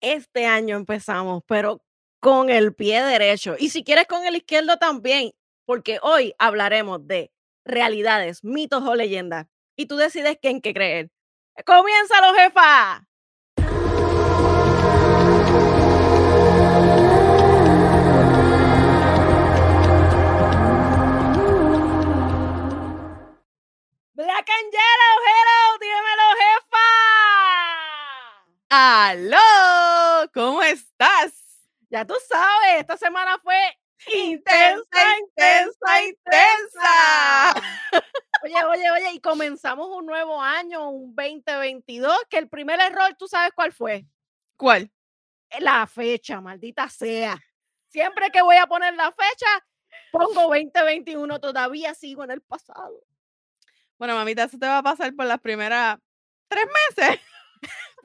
Este año empezamos, pero con el pie derecho. Y si quieres con el izquierdo también, porque hoy hablaremos de realidades, mitos o leyendas. Y tú decides en qué creer. ¡Comiénzalo, jefa! Black and Yellow, hello, dímelo, jefa. ¡Aló! ¿Cómo estás? Ya tú sabes, esta semana fue intensa, intensa, intensa. Oye, oye, oye, y comenzamos un nuevo año, un 2022, que el primer error, ¿tú sabes cuál fue? ¿Cuál? La fecha, maldita sea. Siempre que voy a poner la fecha, pongo 2021, todavía sigo en el pasado. Bueno, mamita, eso te va a pasar por las primeras tres meses.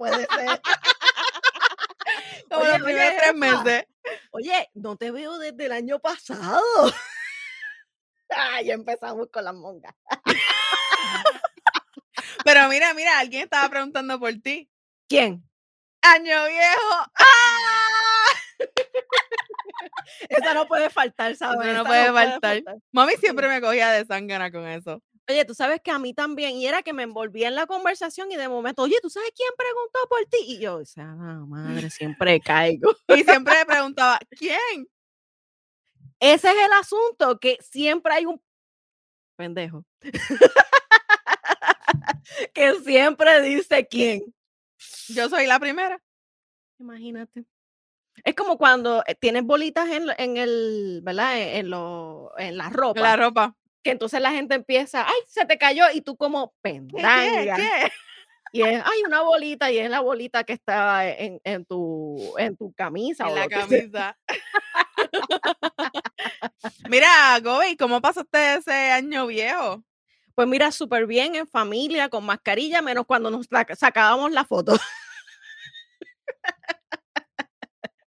Puede ser. Como los primeros tres meses. Oye, no te veo desde el año pasado. Ay, ya empezamos con las mongas. Pero mira, mira, alguien estaba preguntando por ti. ¿Quién? Año viejo. ¡Ah! Esa no puede faltar, ¿sabes? No Esa puede faltar. Mami siempre me cogía de sangana con eso. Oye, tú sabes que a mí también, y era que me envolvía en la conversación y de momento, oye, ¿tú sabes quién preguntó por ti? Y yo, o sea, madre, siempre caigo. Y siempre me preguntaba, ¿quién? Ese es el asunto, que siempre hay un pendejo. que siempre dice quién. Yo soy la primera. Imagínate. Es como cuando eh, tienes bolitas en, en el, ¿verdad? En, en lo, en la ropa. La ropa. Que entonces la gente empieza, ay, se te cayó, y tú como ¿Qué? ¿Qué? pendanga. ¿Qué? Y es, hay una bolita, y es la bolita que está en, en tu, en tu camisa. En o la camisa. Mira, Gobi, ¿cómo pasaste ese año viejo? Pues mira, súper bien, en familia, con mascarilla, menos cuando nos sacábamos la foto.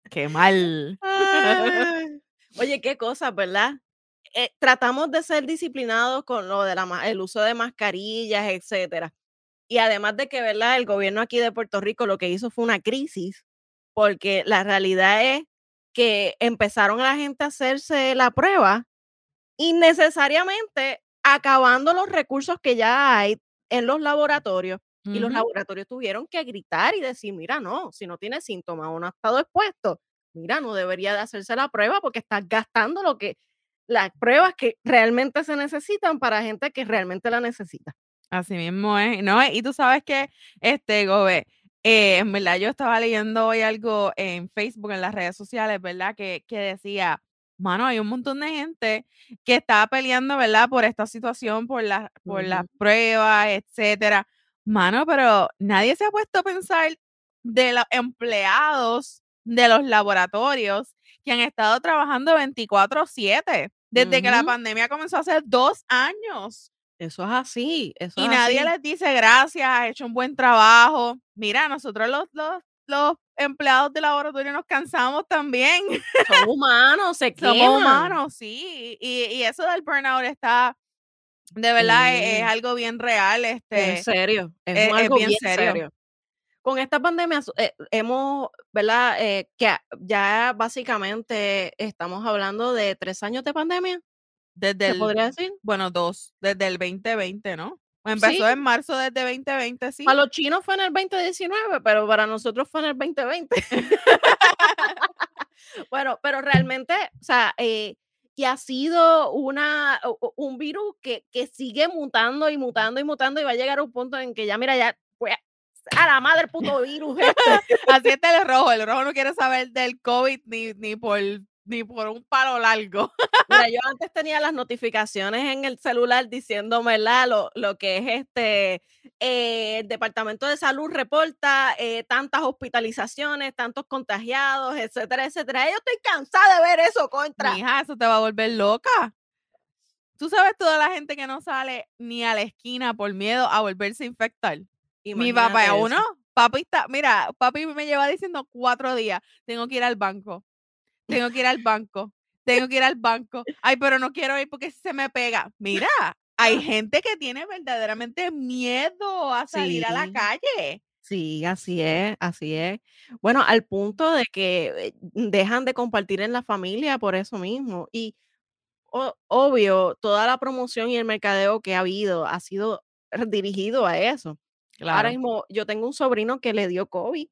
Qué mal. Ay. Oye, qué cosas, ¿verdad? Eh, tratamos de ser disciplinados con lo de la, el uso de mascarillas, etcétera. Y además de que, ¿verdad? El gobierno aquí de Puerto Rico lo que hizo fue una crisis, porque la realidad es que empezaron a la gente a hacerse la prueba innecesariamente acabando los recursos que ya hay en los laboratorios. Y los laboratorios tuvieron que gritar y decir, mira, no, si no tiene síntomas o no ha estado expuesto, mira, no debería de hacerse la prueba porque estás gastando lo que, las pruebas que realmente se necesitan para gente que realmente la necesita. Así mismo es, ¿no? Y tú sabes que, este, Gobe, eh, en verdad yo estaba leyendo hoy algo en Facebook, en las redes sociales, ¿verdad? Que, que decía, mano, hay un montón de gente que estaba peleando, ¿verdad? Por esta situación, por las, por las pruebas, etcétera. Mano, pero nadie se ha puesto a pensar de los empleados de los laboratorios que han estado trabajando 24/7 desde que la pandemia comenzó hace dos años. Eso es así, eso Y es nadie así. les dice gracias, has hecho un buen trabajo. Mira, nosotros los, los, los empleados de laboratorio nos cansamos también. Son humanos, se Somos queman. humanos, sí. Y, y eso del burnout está, de verdad, es, algo bien real. En Este, serio, es, algo bien bien serio. serio. Con esta pandemia eh, hemos, ¿verdad? Eh, que ya básicamente estamos hablando de tres años de pandemia, Desde ¿se el, podría decir? bueno, dos, desde el 2020, ¿no? Sí, Empezó en marzo desde 2020, sí. para los chinos fue en el 2019, pero para nosotros fue en el 2020. Bueno, pero realmente, o sea, eh, y ha sido una, un virus que, que sigue mutando y mutando y mutando y va a llegar a un punto en que ya, mira, ya, pues, a la madre puto virus este. Así está el rojo. El rojo no quiere saber del COVID ni, ni, por, ni por un palo largo. Mira, yo antes tenía las notificaciones en el celular diciéndome. Lo, lo que es este, eh, el Departamento de Salud reporta eh, tantas hospitalizaciones, tantos contagiados, etcétera, etcétera. Yo estoy cansada de ver eso contra. Mija, eso te va a volver loca. Tú sabes toda la gente que no sale ni a la esquina por miedo a volverse a infectar. Mi papá es uno. Papi está, mira, papi me lleva diciendo cuatro días, tengo que ir al banco, tengo que ir al banco, tengo que ir al banco. Ay, pero no quiero ir porque se me pega. Mira, hay gente que tiene verdaderamente miedo a salir a la calle. Sí, así es, así es. Bueno, al punto de que, eh, dejan de compartir en la familia por eso mismo. Y o obvio, toda la promoción y el mercadeo que ha habido ha sido dirigido a eso. Ahora Claro. mismo yo tengo un sobrino que le dio COVID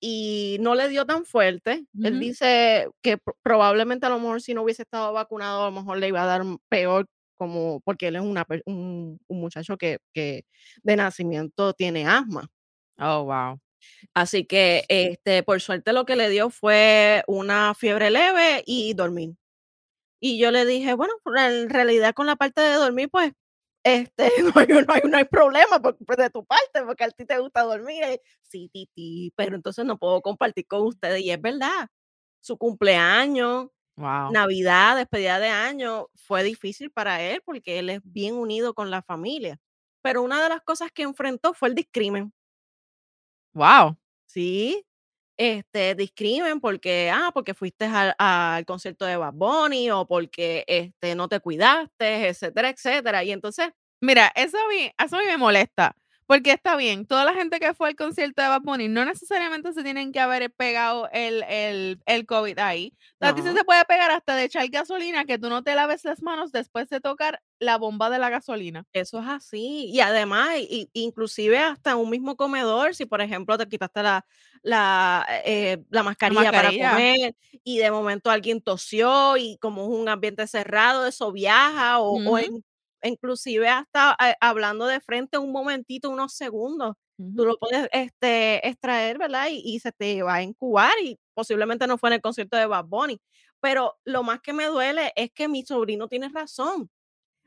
y no le dio tan fuerte. Él Ujú. dice que pro probablemente a lo mejor si no hubiese estado vacunado, a lo mejor le iba a dar peor, como porque él es una un un muchacho que que de nacimiento tiene asma. Oh, guau. Así que, este, por suerte lo que le dio fue una fiebre leve y dormir. Y yo le dije: "Bueno, en realidad con la parte de dormir, pues, este, no hay no hay no hay problema por de tu parte, porque a ti te gusta dormir". Eh, sí, titi, pero entonces no puedo compartir con ustedes. Y es verdad, su cumpleaños, Guau. Navidad, despedida de año, fue difícil para él, porque él es bien unido con la familia. Pero una de las cosas que enfrentó fue el discrimen. Guau. Sí, este, discrimen porque, ah, porque fuiste al al concierto de Bad Bunny o porque, este, no te cuidaste, etcétera, etcétera. Y entonces Mira, eso a mí eso a mí me molesta, porque está bien, toda la gente que fue al concierto de Bad Bunny no necesariamente se tienen que haber pegado el el el COVID ahí. A ti se puede pegar hasta de echar gasolina, que tú no te laves las manos después de tocar la bomba de la gasolina. eso es así. Y además, i inclusive hasta un mismo comedor, si por ejemplo te quitaste la la, eh, la La mascarilla para mascarilla. comer y de momento alguien tosió y como es un ambiente cerrado, eso viaja o o Ujú, in inclusive hasta, eh, hablando de frente un momentito, unos segundos, tú lo puedes, este, extraer, ¿verdad? Y y se te va a incubar y posiblemente no fue en el concierto de Bad Bunny. Pero lo más que me duele es que mi sobrino tiene razón.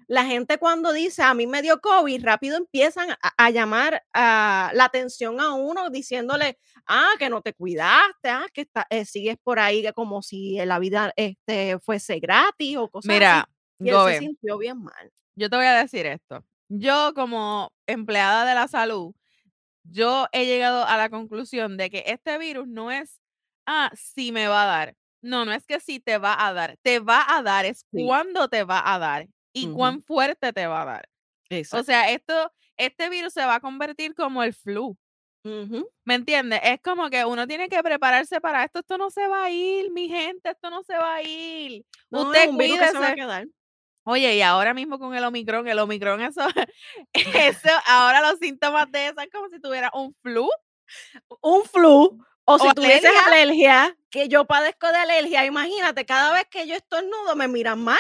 La gente cuando dice: "A mí me dio COVID", rápido empiezan a a llamar, ah, la atención a uno diciéndole: "Ah, que no te cuidaste, ah, que está eh, sigues por ahí que como si, la vida, este, fuese gratis", o cosas así, Mira, y él se sintió bien mal. yo te voy a decir esto. Yo, como empleada de la salud, yo he llegado a la conclusión de que este virus no es, ah, si me va a dar. No, no es que si te va a dar, te va a dar, es Sí, cuándo te va a dar y cuán fuerte te va a dar. O sea, esto, este virus se va a convertir como el flu. ¿Me entiendes? Es como que uno tiene que prepararse para esto. Esto no se va a ir, mi gente, esto no se va a ir. No, Usted que se va a cuídese. quedar. Oye, y ahora mismo con el Omicron, el Omicron, eso, eso, ahora los síntomas de eso es como si tuviera un flu Un flu, o o si tuvieses alergia. alergia, que yo padezco de alergia, imagínate, cada vez que yo estornudo me miran mal.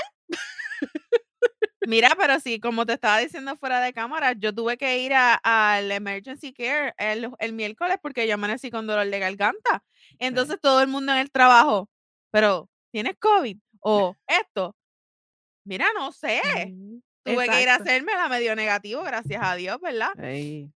Mira, pero sí, como te estaba diciendo fuera de cámara, yo tuve que ir a al emergency care el el miércoles porque yo amanecí con dolor de garganta. Sí. Entonces, todo el mundo en el trabajo, pero, ¿tienes COVID? O esto. Mira, no sé. Ujú, Tuve que ir a hacerme la medio negativo, gracias a Dios, ¿verdad? Ey.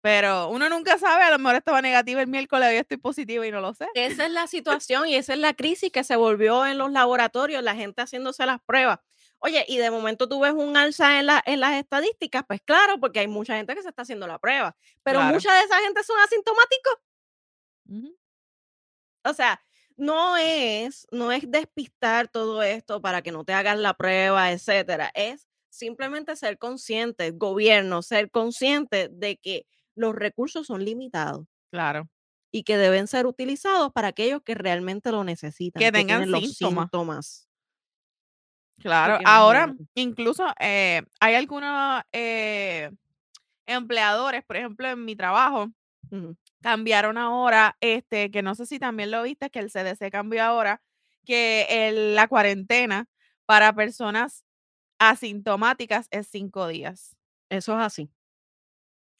Pero uno nunca sabe, a lo mejor estaba negativa el miércoles, hoy estoy positiva y no lo sé. Esa es la situación y esa es la crisis que se volvió en los laboratorios, la gente haciéndose las pruebas. Oye, y de momento tú ves un alza en la en las estadísticas, pues claro, porque hay mucha gente que se está haciendo la prueba, pero Claro. mucha de esa gente son asintomáticos. O sea, no es no es despistar todo esto para que no te hagas la prueba, etcétera, es simplemente ser consciente, gobierno, ser consciente de que los recursos son limitados. Claro. y que deben ser utilizados para aquellos que realmente lo necesitan, Que que tengan tienen los síntomas. síntomas, Claro. porque Ahora, incluso, eh, hay algunos, eh, empleadores, por ejemplo, en mi trabajo, cambiaron ahora, este, que no sé si también lo viste, que el CDC cambió ahora, que el la cuarentena para personas asintomáticas es 5 días. eso es así.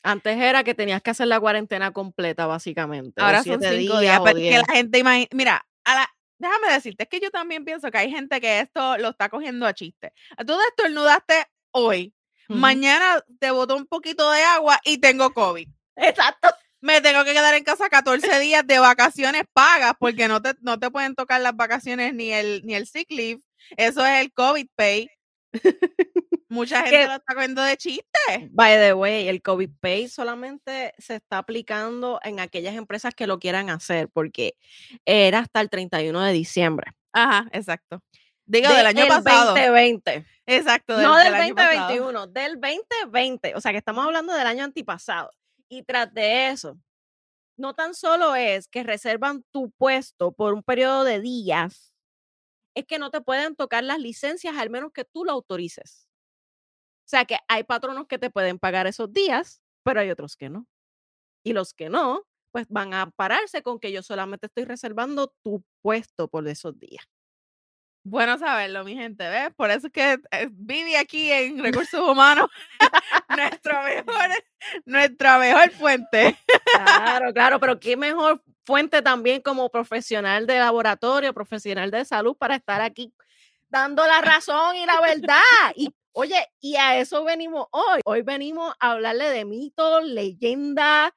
Antes era que tenías que hacer la cuarentena completa, básicamente, Ahora son 7 5 días días, o pero es que 10. la gente imagi mira, a la déjame decirte, es que yo también pienso que hay gente que esto lo está cogiendo a chiste. Tú estornudaste hoy, Ujú. mañana te botó un poquito de agua y tengo COVID. Exacto. Me tengo que quedar en casa 14 días de vacaciones pagas porque no te no te pueden tocar las vacaciones ni el ni el sick leave. Eso es el COVID pay. Mucha gente Que, lo está cogiendo de chiste. by the way, el COVID Pay solamente se está aplicando en aquellas empresas que lo quieran hacer, porque era hasta el 31 de diciembre Ajá, exacto. Digo, del del año pasado. 2020. Exacto, No del del del pasado. 2021, del 2020, o sea, que estamos hablando del año antipasado. Y tras de eso, no tan solo es que reservan tu puesto por un periodo de días, es que no te pueden tocar las licencias al menos que tú lo autorices. O sea que hay patronos que te pueden pagar esos días, pero hay otros que no. Y los que no, pues van a pararse con que yo solamente estoy reservando tu puesto por esos días. Bueno saberlo, mi gente, ¿ves? Por eso es que eh, Vivi aquí en Recursos Humanos, nuestra mejor, nuestra mejor fuente. Claro, claro, pero qué mejor fuente también como profesional de laboratorio, profesional de salud para estar aquí dando la razón y la verdad. Y oye, y a eso venimos hoy. Hoy venimos a hablarle de mitos, leyendas,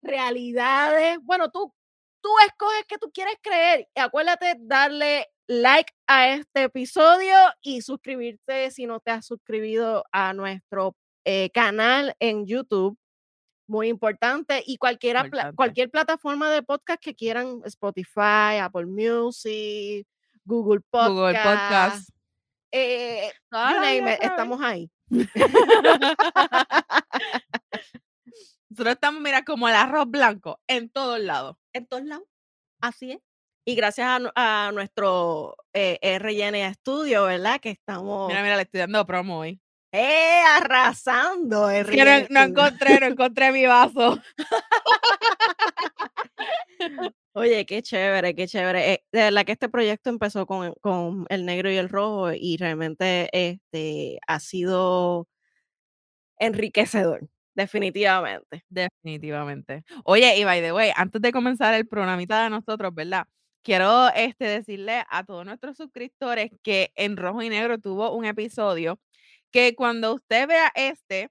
realidades. Bueno, tú, tú escoges qué tú quieres creer. Y acuérdate darle like a este episodio y suscribirte si no te has suscribido a nuestro eh, canal en YouTube. Muy importante. Y cualquiera, cualquier plataforma de podcast que quieran, Spotify, Apple Music, Google Podcast. Google Podcast. Eh, you name it, estamos ahí. Nosotros estamos, mira, como el arroz blanco en todos lados. en todos lados. Así es. Y gracias a, a nuestro eh, RN Studio, ¿verdad? Que estamos Mira, mira, le estoy dando promo hoy. eh, arrasando. No, RN no Studio. encontré, no encontré mi vaso. Oye, qué chévere, qué chévere. Eh, de verdad que este proyecto empezó con, con el negro y el rojo y realmente este, ha sido enriquecedor, definitivamente. Definitivamente. Oye, y by the way, antes de comenzar el programita de nosotros, ¿verdad? Quiero este, decirle a todos nuestros suscriptores que en rojo y negro tuvo un episodio que cuando usted vea este,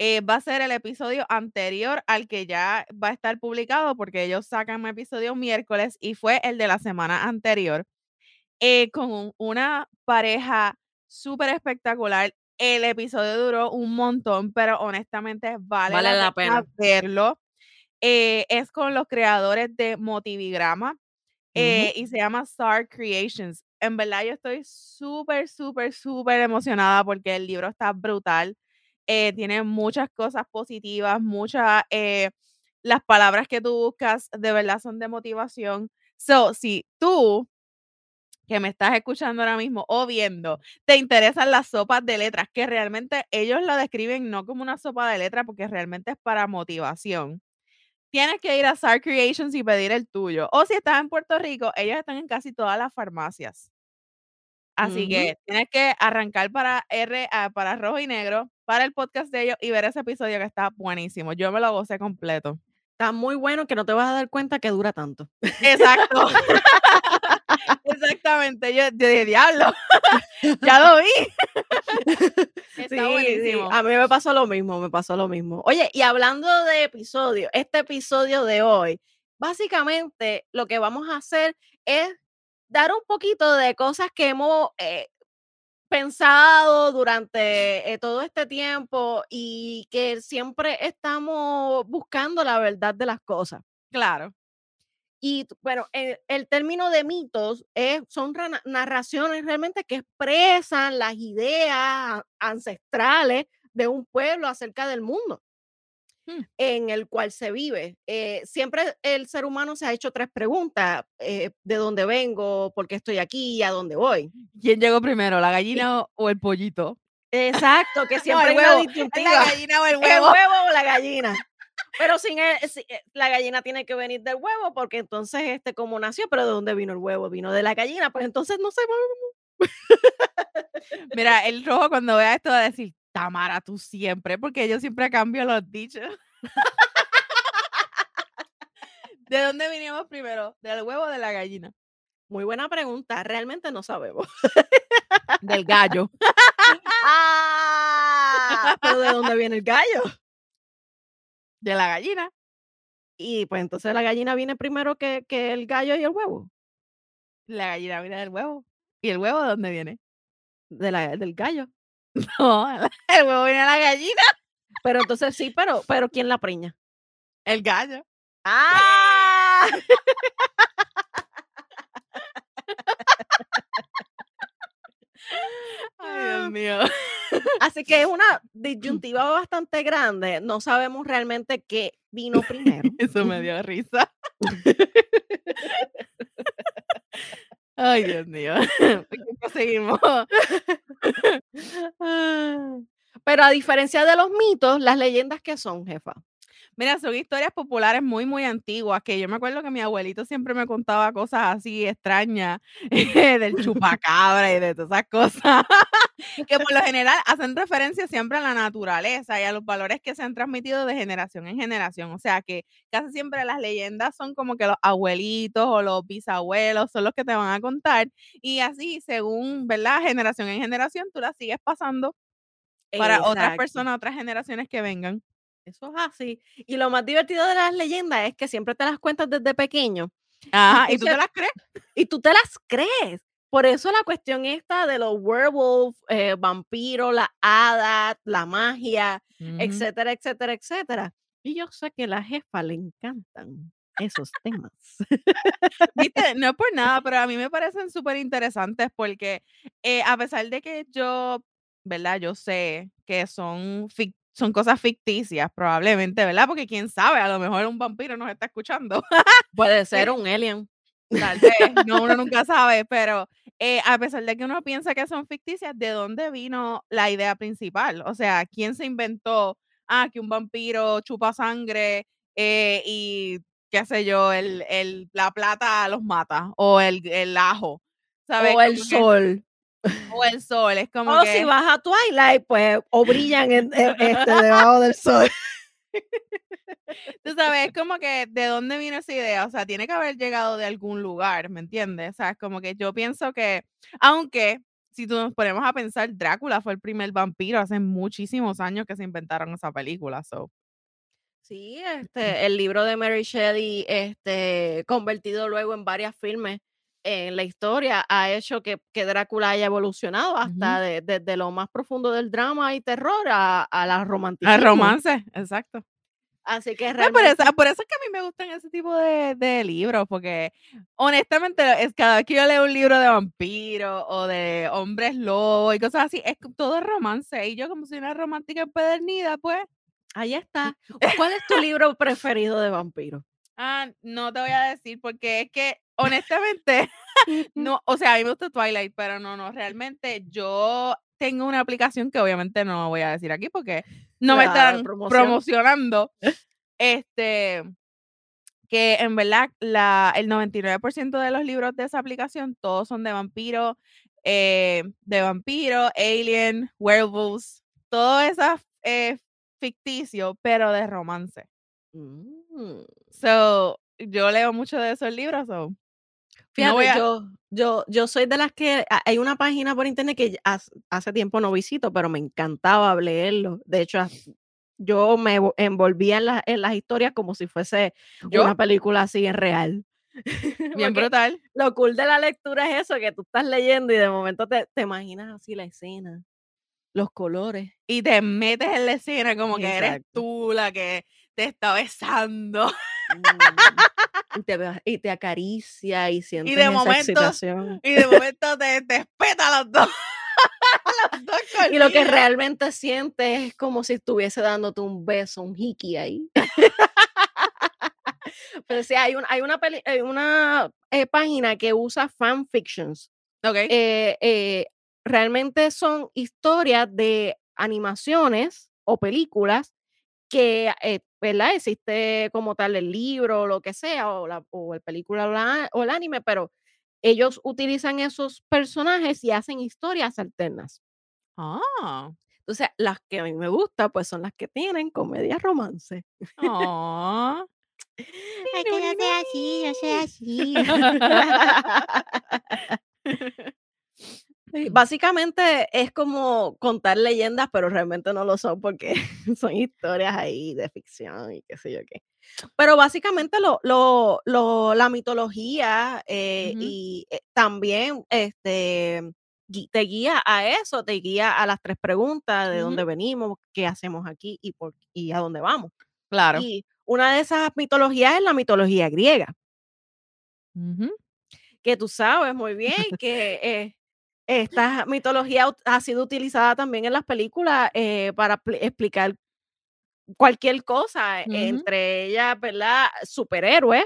eh, va a ser el episodio anterior al que ya va a estar publicado porque ellos sacan un episodio miércoles y fue el de la semana anterior eh, con un- una pareja súper espectacular. El episodio duró un montón, pero honestamente vale, Vale la pena. verlo. Eh, es con los creadores de Motivigrama eh, y se llama Star Creations. En verdad, yo estoy súper, súper, súper emocionada porque el libro está brutal. Eh, tiene muchas cosas positivas, muchas, eh, las palabras que tú buscas de verdad son de motivación. So, si tú que me estás escuchando ahora mismo o viendo, te interesan las sopas de letras, que realmente ellos lo describen no como una sopa de letras, porque realmente es para motivación. Tienes que ir a Star Creations y pedir el tuyo. O si estás en Puerto Rico, ellos están en casi todas las farmacias. Así que tienes que arrancar para R, ah, para rojo y negro, para el podcast de ellos y ver ese episodio que está buenísimo. Yo me lo gocé completo. Está muy bueno que no te vas a dar cuenta que dura tanto. Exacto. Exactamente. Yo, yo dije, diablo, ya lo vi. Está Sí, sí, buenísimo. A mí me pasó lo mismo, me pasó lo mismo. Oye, y hablando de episodio, este episodio de hoy, básicamente lo que vamos a hacer es dar un poquito de cosas que hemos eh, pensado durante eh, todo este tiempo y que siempre estamos buscando la verdad de las cosas. Claro. Y bueno, el, el término de mitos es, son narraciones realmente que expresan las ideas ancestrales de un pueblo acerca del mundo Hmm. en el cual se vive. Eh, siempre el ser humano se ha hecho tres preguntas, eh, de dónde vengo, por qué estoy aquí y a dónde voy. ¿Quién llegó primero, la gallina o- o el pollito? Exacto, que siempre hay una huevo, ¿Es disyuntiva. la gallina o el ¿El huevo? huevo o la gallina? Pero sin el- si- eh, la gallina tiene que venir del huevo, porque entonces, este, como nació, pero ¿de dónde vino el huevo? Vino de la gallina, pues entonces no sé. Mira, el rojo cuando vea esto va a decir, Tamara, tú siempre, porque yo siempre cambio los dichos. ¿De dónde vinimos primero? ¿Del huevo o de la gallina? Muy buena pregunta, realmente no sabemos. Del gallo. ¡Ah! ¿Pero de dónde viene el gallo? De la gallina. Y pues entonces la gallina viene primero que, que el gallo y el huevo. La gallina viene del huevo. ¿Y el huevo de dónde viene? De la, del gallo. No, el huevo viene de la gallina. Pero entonces sí, pero, pero ¿quién la preña? El gallo. ¡Ah! Ay, Dios mío. Así que es una disyuntiva bastante grande. No sabemos realmente qué vino primero. Eso me dio risa. Ay, Dios mío. Seguimos. Pero a diferencia de los mitos, las leyendas que son, jefa. Mira, son historias populares muy, muy antiguas, que yo me acuerdo que mi abuelito siempre me contaba cosas así extrañas, del chupacabra y de todas esas cosas, que por lo general hacen referencia siempre a la naturaleza y a los valores que se han transmitido de generación en generación. O sea que casi siempre las leyendas son como que los abuelitos o los bisabuelos son los que te van a contar y así, según, ¿verdad? Generación en generación, tú las sigues pasando para otras personas, otras generaciones que vengan. Eso es así. Y lo más divertido de las leyendas es que siempre te las cuentas desde pequeño. Ajá, y tú te las crees. Y tú te las crees. Por eso la cuestión esta de los werewolf, eh, vampiros, la hada, la magia, etcétera, etcétera, etcétera. Y yo sé que a la jefa le encantan esos temas. Viste, no es por nada, pero a mí me parecen súper interesantes porque eh, a pesar de que yo, ¿verdad? Yo sé que son ficticios son cosas ficticias, probablemente, ¿verdad? Porque quién sabe, a lo mejor un vampiro nos está escuchando. Puede ser un alien. Tal vez, no, uno nunca sabe, pero eh, a pesar de que uno piensa que son ficticias, ¿de dónde vino la idea principal? O sea, ¿quién se inventó, ah, que un vampiro chupa sangre eh, y, qué sé yo, el, el, la plata los mata, o el, el ajo, ¿sabes? O el sol. O el sol, es como o si vas a Twilight, pues, o brillan en, este, debajo del sol. Tú sabes, es como que de dónde vino esa idea, o sea, tiene que haber llegado de algún lugar, ¿me entiendes? O sea, es como que yo pienso que, aunque si tú nos ponemos a pensar, Drácula fue el primer vampiro hace muchísimos años que se inventaron esa película, so. Sí, este, el libro de Mary Shelley, este, convertido luego en varios filmes, en la historia ha hecho que, que Drácula haya evolucionado hasta desde lo más profundo del drama y terror a, a la romanticismo. Al romance, exacto. Así que realmente... por, eso, por, eso, es que a mí me gustan ese tipo de, de, libros, porque honestamente es cada vez que yo leo un libro de vampiros o de hombres lobos y cosas así, es todo romance. Y yo como soy una romántica empedernida, pues... Ahí está. ¿Cuál es tu libro preferido de vampiros? Ah, no te voy a decir porque es que honestamente, no, o sea, a mí me gusta Twilight, pero no, no, realmente yo tengo una aplicación que obviamente no voy a decir aquí porque no me están promocionando. Este, que en verdad la, el 99% de los libros de esa aplicación todos son de vampiro, eh, de vampiro, alien, werewolves, todo eso es ficticio, pero de romance. Mm. So, yo leo mucho de esos libros. So. Fíjate, yo, yo, yo soy de las que hay una página por internet que hace, tiempo no visito, pero me encantaba leerlo. De hecho, yo me envolvía en, las historias como si fuese una película así en real. Bien brutal. Lo cool de la lectura es eso, que tú estás leyendo y de momento te, te imaginas así la escena, los colores. Y te metes en la escena como que eres tú la que te está besando. Mm, y, te, acaricia y sientes y de momento, Y de momento te, te espeta los dos. y lo que realmente sientes es como si estuviese dándote un beso, un hiki ahí. Pero sí, hay, hay una, una eh, página que usa fanfictions. Okay. Eh, eh, realmente son historias de animaciones o películas que, eh, ¿verdad? Existe como tal el libro o lo que sea, o, la, o el película o, el anime, pero ellos utilizan esos personajes y hacen historias alternas. Ah. Entonces, las que a mí me gustan, pues son las que tienen comedia romance. Ah. Ay, que yo sea así, yo sea así. básicamente es como contar leyendas, pero realmente no lo son porque son historias ahí de ficción y qué sé yo qué. Pero básicamente lo, lo, lo la mitología eh, y eh, también este, te guía a eso, te guía a las tres preguntas de dónde venimos, qué hacemos aquí y, por, y a dónde vamos. Claro. Y una de esas mitologías es la mitología griega. Que tú sabes muy bien que... Eh, esta mitología ha sido utilizada también en las películas eh, para pl- explicar cualquier cosa, entre ellas, ¿verdad? Superhéroes,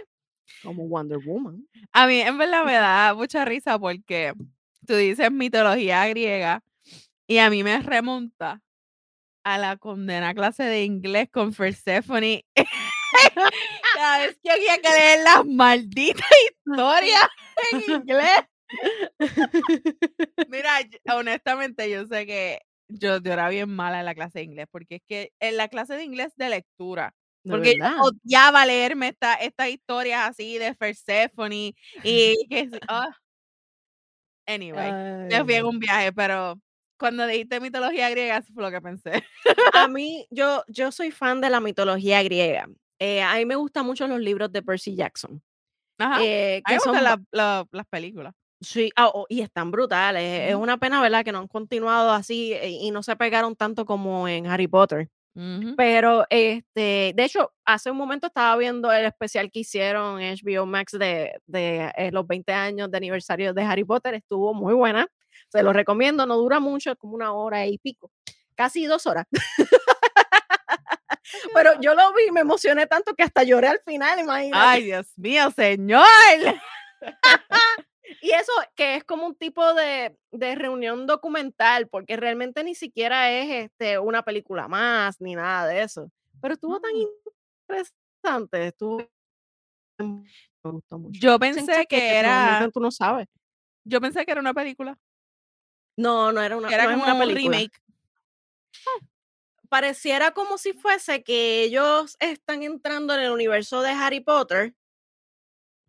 como Wonder Woman. A mí en verdad me da mucha risa porque tú dices mitología griega y a mí me remonta a la condena clase de inglés con Persephone. Cada vez que había que leer las malditas historias en inglés. Mira, yo- honestamente yo sé que yo, yo era bien mala en la clase de inglés porque es que en la clase de inglés de lectura porque yo odiaba leerme esta, estas historias así de Persephone y que ah. Anyway, Ay, fui en un viaje, pero cuando dijiste mitología griega, eso fue lo que pensé. A mí, yo, yo soy fan de la mitología griega. Eh, a mí me gustan mucho los libros de Percy Jackson. Ajá. eh, A mí que me son gustan ba- la- la- las películas. Sí, ah, oh, y están brutales. Es- Es una pena, ¿verdad? Que no han continuado así eh, y no se pegaron tanto como en Harry Potter. Pero, este, de hecho, hace un momento estaba viendo el especial que hicieron en HBO Max de, de eh, los 20 años de aniversario de Harry Potter. Estuvo muy buena. Se lo recomiendo. No dura mucho, es como una hora y pico. Casi dos horas. Pero yo lo vi y me emocioné tanto que hasta lloré al final, imagínate. Ay, Dios mío, señor. Y eso que es como un tipo de, de reunión documental, porque realmente ni siquiera es este, una película más ni nada de eso. Pero estuvo tan Mm. interesante, estuvo me gustó mucho. Yo pensé que era, tú no sabes. yo pensé que era una película, No, no era una, era no como una un película. remake. Pareciera como si fuese que ellos están entrando en el universo de Harry Potter.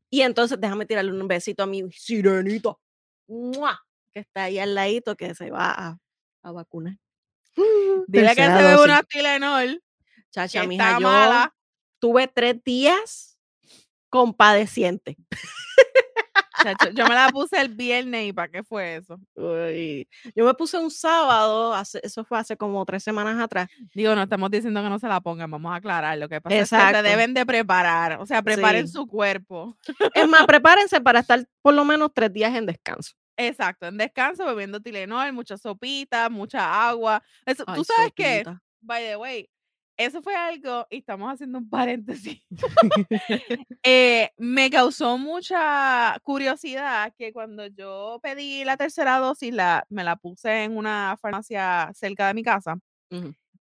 Y entonces déjame tirarle un besito a mi sirenita. ¡Mua! Que está ahí al ladito que se va a, a vacunar. Dile que se ve una Tylenol, Chacha, que mija, está yo mala. tuve tres días compadeciente. Chacho, yo me la puse el viernes y ¿para qué fue eso? Uy, Yo me puse un sábado, hace- eso fue hace como tres semanas atrás. Digo, no estamos diciendo que no se la pongan, vamos a aclarar. Lo que pasa es que se Exacto. deben de preparar, o sea, preparen Sí. su cuerpo. Es más, prepárense para estar por lo menos tres días en descanso. Exacto, en descanso, bebiendo Tylenol, mucha sopita, mucha agua. Eso, Ay, ¿Tú sabes qué? By the way, eso fue algo, y estamos haciendo un paréntesis. eh, me causó mucha curiosidad que cuando yo pedí la tercera dosis, la, me la puse en una farmacia cerca de mi casa.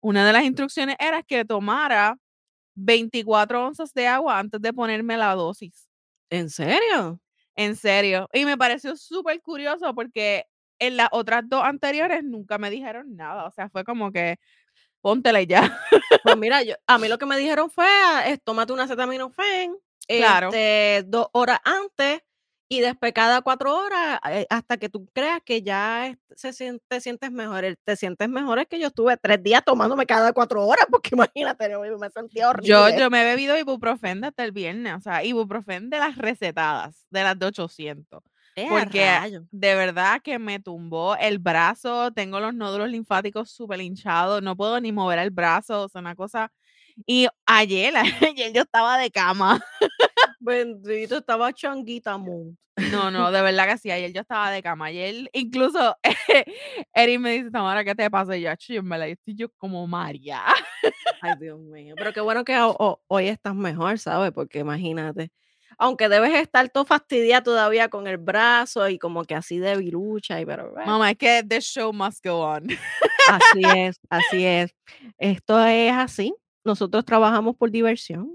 Una de las instrucciones era que tomara 24 onzas de agua antes de ponerme la dosis. ¿En serio? En serio. Y me pareció súper curioso porque en las otras dos anteriores nunca me dijeron nada. O sea, fue como que póntela y ya. Pues mira, yo, a mí lo que me dijeron fue, ah, es, tómate una acetaminofén Claro. este, dos horas antes y después cada cuatro horas eh, hasta que tú creas que ya se sien- te sientes mejor. El te sientes mejor es que yo estuve tres días tomándome cada cuatro horas porque imagínate, yo me sentía horrible. Yo, yo me he bebido ibuprofén desde el viernes. O sea, ibuprofén de las recetadas, de las de 800. Eh, Porque rayos. de verdad que me tumbó el brazo. Tengo los nódulos linfáticos súper hinchados. No puedo ni mover el brazo. O sea, una cosa. Y ayer, ayer yo estaba de cama. Bendito, estaba changuita mood. No, no, de verdad que sí. Ayer yo estaba de cama. Ayer, incluso, Eric me dice, Tamara, ¿qué te pasa? Y yo, "Ach, yo me la estoy yo como María. Ay, Dios mío. Pero qué bueno que ho- ho- hoy estás mejor, ¿sabes? Porque imagínate. Aunque debes estar todo fastidiada todavía con el brazo y como que así de virucha, y pero bueno, Mamá, es que the show must go on. así es, así es. Esto es así. Nosotros trabajamos por diversión.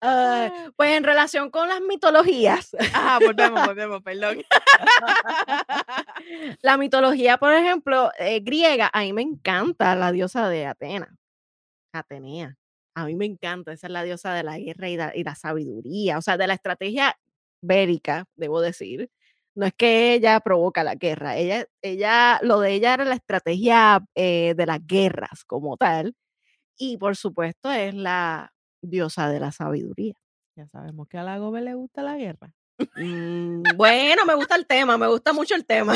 Ay, pues en relación con las mitologías, Ajá, volvemos, volvemos, perdón. la mitología, por ejemplo, eh, griega, a mí me encanta la diosa de Atena, Atenea. A mí me encanta, esa es la diosa de la guerra y la, sabiduría, o sea, de la estrategia bélica, debo decir. No es que ella provoca la guerra, ella, ella, lo de ella era la estrategia eh, de las guerras como tal, y por supuesto es la diosa de la sabiduría. Ya sabemos que a la Gobe le gusta la guerra. Mm, bueno, me gusta el tema, me gusta mucho el tema.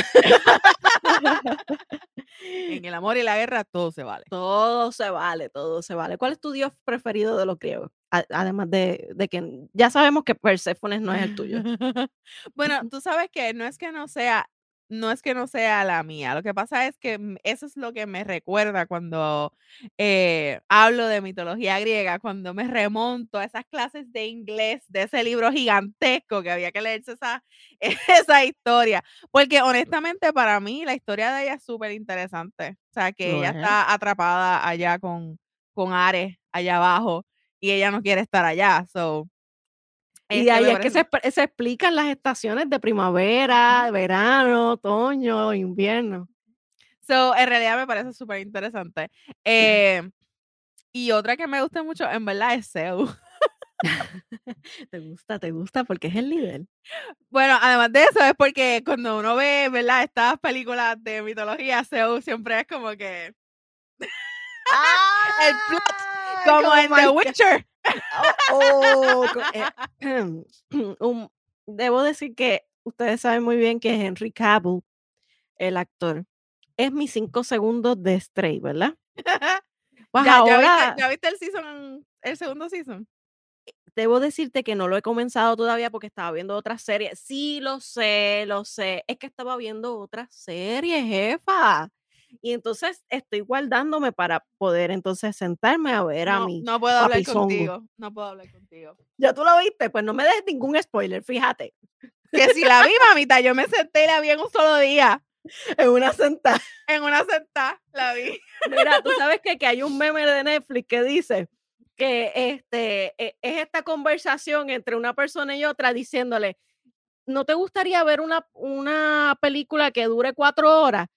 En el amor y la guerra todo se vale. Todo se vale, todo se vale. ¿Cuál es tu dios preferido de los griegos? A- además de, de que ya sabemos que Perséfone no es el tuyo. Bueno, tú sabes que no es que no sea, no es que no sea la mía. Lo que pasa es que mm, eso es lo que me recuerda cuando eh, hablo de mitología griega, cuando me remonto a esas clases de inglés, de ese libro gigantesco que había que leerse esa, esa historia. Porque honestamente para mí la historia de ella es súper interesante. O sea, que ella es. está atrapada allá con, con Ares, allá abajo, y ella no quiere estar allá. So, Y este, de ahí es que se, se explican las estaciones de primavera, verano, otoño, invierno. So, en realidad me parece súper interesante. Eh, y otra que me gusta mucho, en verdad, es Zeus. ¿Te gusta? ¿Te gusta? Porque es el líder. Bueno, además de eso, es porque cuando uno ve, ¿verdad? Estas películas de mitología, Zeus siempre es como que, el plot, ¡Ah! como en The Witcher. Oh, co- eh, un- debo decir que ustedes saben muy bien que Henry Cavill, el actor, es mis cinco segundos de Stray, ¿verdad? Pues ¿Ya, ya ahora viste, ya viste el season, el segundo season? debo decirte que no lo he comenzado todavía porque estaba viendo otras series. Sí, lo sé, lo sé. Es que estaba viendo otras series, jefa. Y entonces estoy guardándome para poder entonces sentarme a ver a mí. no puedo hablar papizongo. contigo. No puedo hablar contigo. ¿Ya tú lo viste? Pues no me des ningún spoiler, fíjate. Que si la vi, mamita, yo me senté y la vi en un solo día. En una sentada. En una sentada, la vi. Mira, tú sabes que, que hay un meme de Netflix que dice que este, e- es esta conversación entre una persona y otra diciéndole, ¿no te gustaría ver una, una película que dure cuatro horas?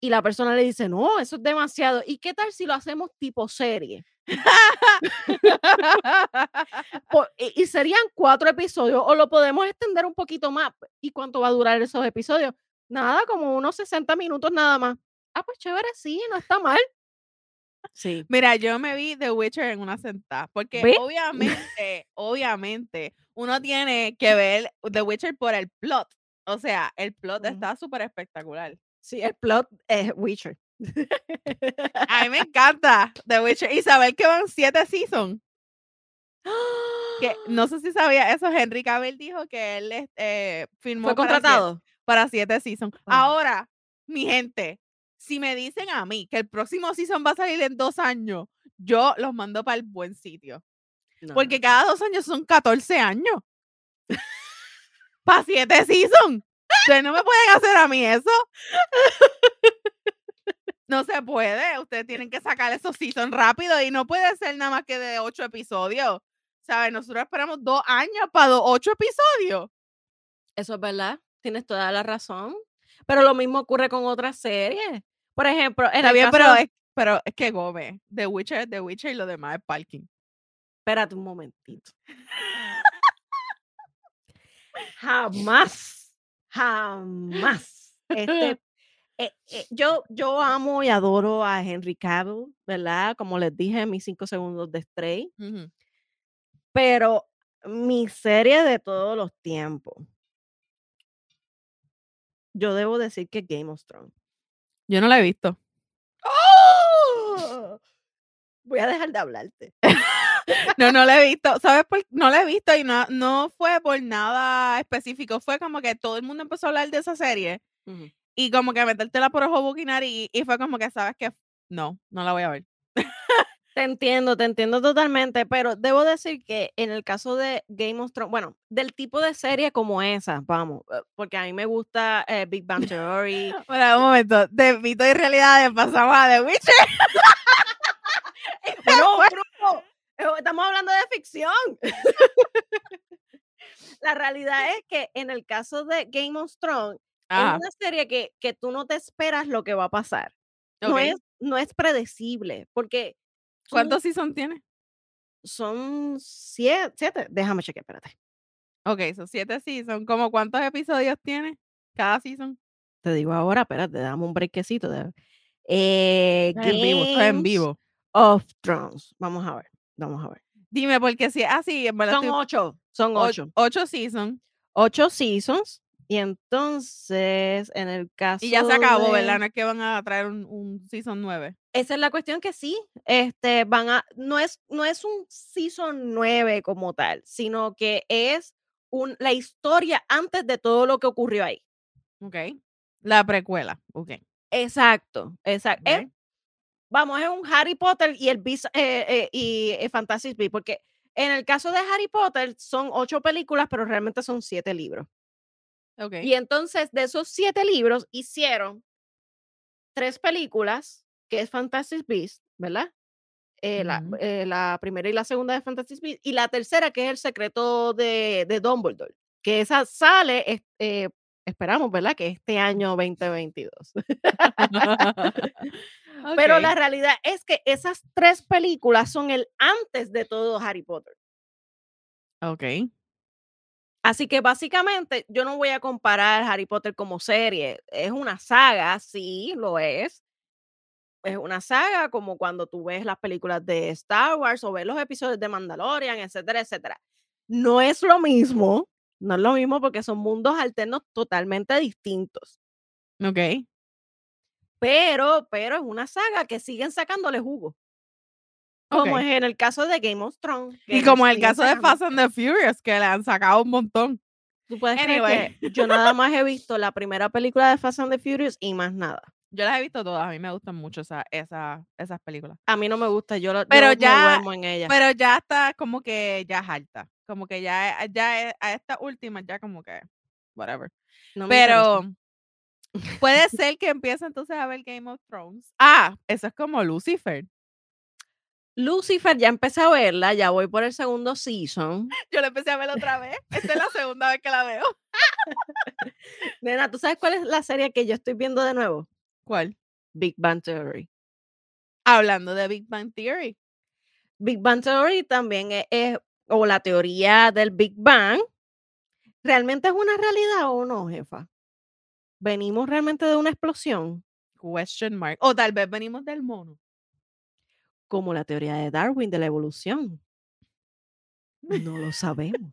Y la persona le dice, no, eso es demasiado. ¿Y qué tal si lo hacemos tipo serie? Y, y serían cuatro episodios o lo podemos extender un poquito más. ¿Y cuánto va a durar esos episodios? Nada, como unos 60 minutos nada más. Ah, pues chévere, sí, no está mal. Sí. Mira, yo me vi The Witcher en una sentada, porque ¿Ve? obviamente, obviamente, uno tiene que ver The Witcher por el plot. O sea, el plot está súper espectacular. Sí, el plot es Witcher. A mí me encanta The Witcher. Y saber que van siete seasons. Que no sé si sabía eso. Henry Cavill dijo que él este, firmó ¿Fue para siete- contratado? para siete seasons. Ah. Ahora, mi gente, si me dicen a mí que el próximo season va a salir en dos años, yo los mando para el buen sitio. No, Porque cada dos años son 14 años. para siete seasons. Ustedes no me pueden hacer a mí eso. No se puede. Ustedes tienen que sacar esos seasons rápido y no puede ser nada más que de ocho episodios. ¿Sabes? Nosotros esperamos dos años para ocho episodios. Eso es verdad. Tienes toda la razón. Pero lo mismo ocurre con otras series. Por ejemplo, en Está bien, caso- pero es, pero es que Gómez, The Witcher es The Witcher y lo demás es Parking. Espérate un momentito. jamás, jamás. Este, eh, eh, yo, yo amo y adoro a Henry Cavill, ¿verdad? Como les dije en mis cinco segundos de Stray. Pero mi serie de todos los tiempos. Yo debo decir que Game of Thrones. Yo no la he visto. ¡Oh! Voy a dejar de hablarte. No, no la he visto. ¿Sabes? por- No la he visto y no, no fue por nada específico. Fue como que todo el mundo empezó a hablar de esa serie y como que metértela por ojo buquinar y, y fue como que, ¿sabes qué? No, no la voy a ver. Te entiendo, te entiendo totalmente, pero debo decir que en el caso de Game of Thrones, bueno, del tipo de serie como esa, vamos, eh, porque a mí me gusta eh, Big Bang Theory. Bueno, un momento. De mito y realidad pasamos a The Witcher. Eh, estamos hablando de ficción. La realidad es que en el caso de Game of Thrones, es una serie que, que tú no te esperas lo que va a pasar. No, es, no es predecible, porque ¿Cuántos seasons tiene? son siete, siete, déjame chequear, espérate. Ok, son siete seasons. ¿Cómo cuántos episodios tiene cada season? Te digo ahora, espérate, dame un brequecito. De... Eh, en vivo. of Thrones. Vamos a ver, vamos a ver. Dime, porque si es así, en verdad Son estoy- ocho, son o- ocho. ocho seasons. Ocho seasons Y entonces, en el caso Y ya se acabó, de- ¿verdad? No es que van a traer un, un season 9. Esa es la cuestión que sí, este, van a, no es, no es un season 9 como tal, sino que es un, la historia antes de todo lo que ocurrió ahí. Ok. La precuela. Ok. Exacto, exacto. Es-. Vamos, es un Harry Potter y el Beast- eh, eh, y eh, Fantastic Beasts, porque en el caso de Harry Potter son ocho películas, pero realmente son siete libros. Ok. Y entonces de esos siete libros hicieron tres películas, que es Fantastic Beasts, ¿verdad? Eh, la, eh, la primera y la segunda de Fantastic Beasts, y la tercera que es El secreto de, de Dumbledore, que esa sale, eh, esperamos, ¿verdad? Que este año 2022. Pero la realidad es que esas tres películas son el antes de todo Harry Potter. Ok. Así que básicamente yo no voy a comparar Harry Potter como serie. Es una saga, sí, lo es. Es una saga como cuando tú ves las películas de Star Wars o ves los episodios de Mandalorian, etcétera, etcétera. No es lo mismo, no es lo mismo porque son mundos alternos totalmente distintos. Ok. Pero, pero es una saga que siguen sacándole jugo. Como es en el caso de Game of Thrones. Y como el siguen caso de. Fast and the Furious, que le han sacado un montón. Tú puedes creer Anyway. que yo nada más he visto la primera película de Fast and the Furious y más nada. Yo las he visto todas, a mí me gustan mucho esa, esa, esas películas. A mí no me gusta, yo, lo- yo Pero me ya- duermo en ella. Pero ya está como que ya es alta. Como que ya, ya es- a esta última ya como que, whatever. No interesa. Puede ser que empiece entonces a ver Game of Thrones. Ah, eso es como Lucifer. Lucifer ya empecé a verla, ya voy por el segundo season. Yo la empecé a ver otra vez. Esta es la segunda vez que la veo. Nena, ¿tú sabes cuál es la serie que yo estoy viendo de nuevo? ¿Cuál? Big Bang Theory. Hablando de Big Bang Theory. Big Bang Theory también es, es- o la teoría del Big Bang, ¿realmente es una realidad o no, jefa? ¿Venimos realmente de una explosión? Question mark. O tal vez venimos del mono. Como la teoría de Darwin de la evolución. No lo sabemos.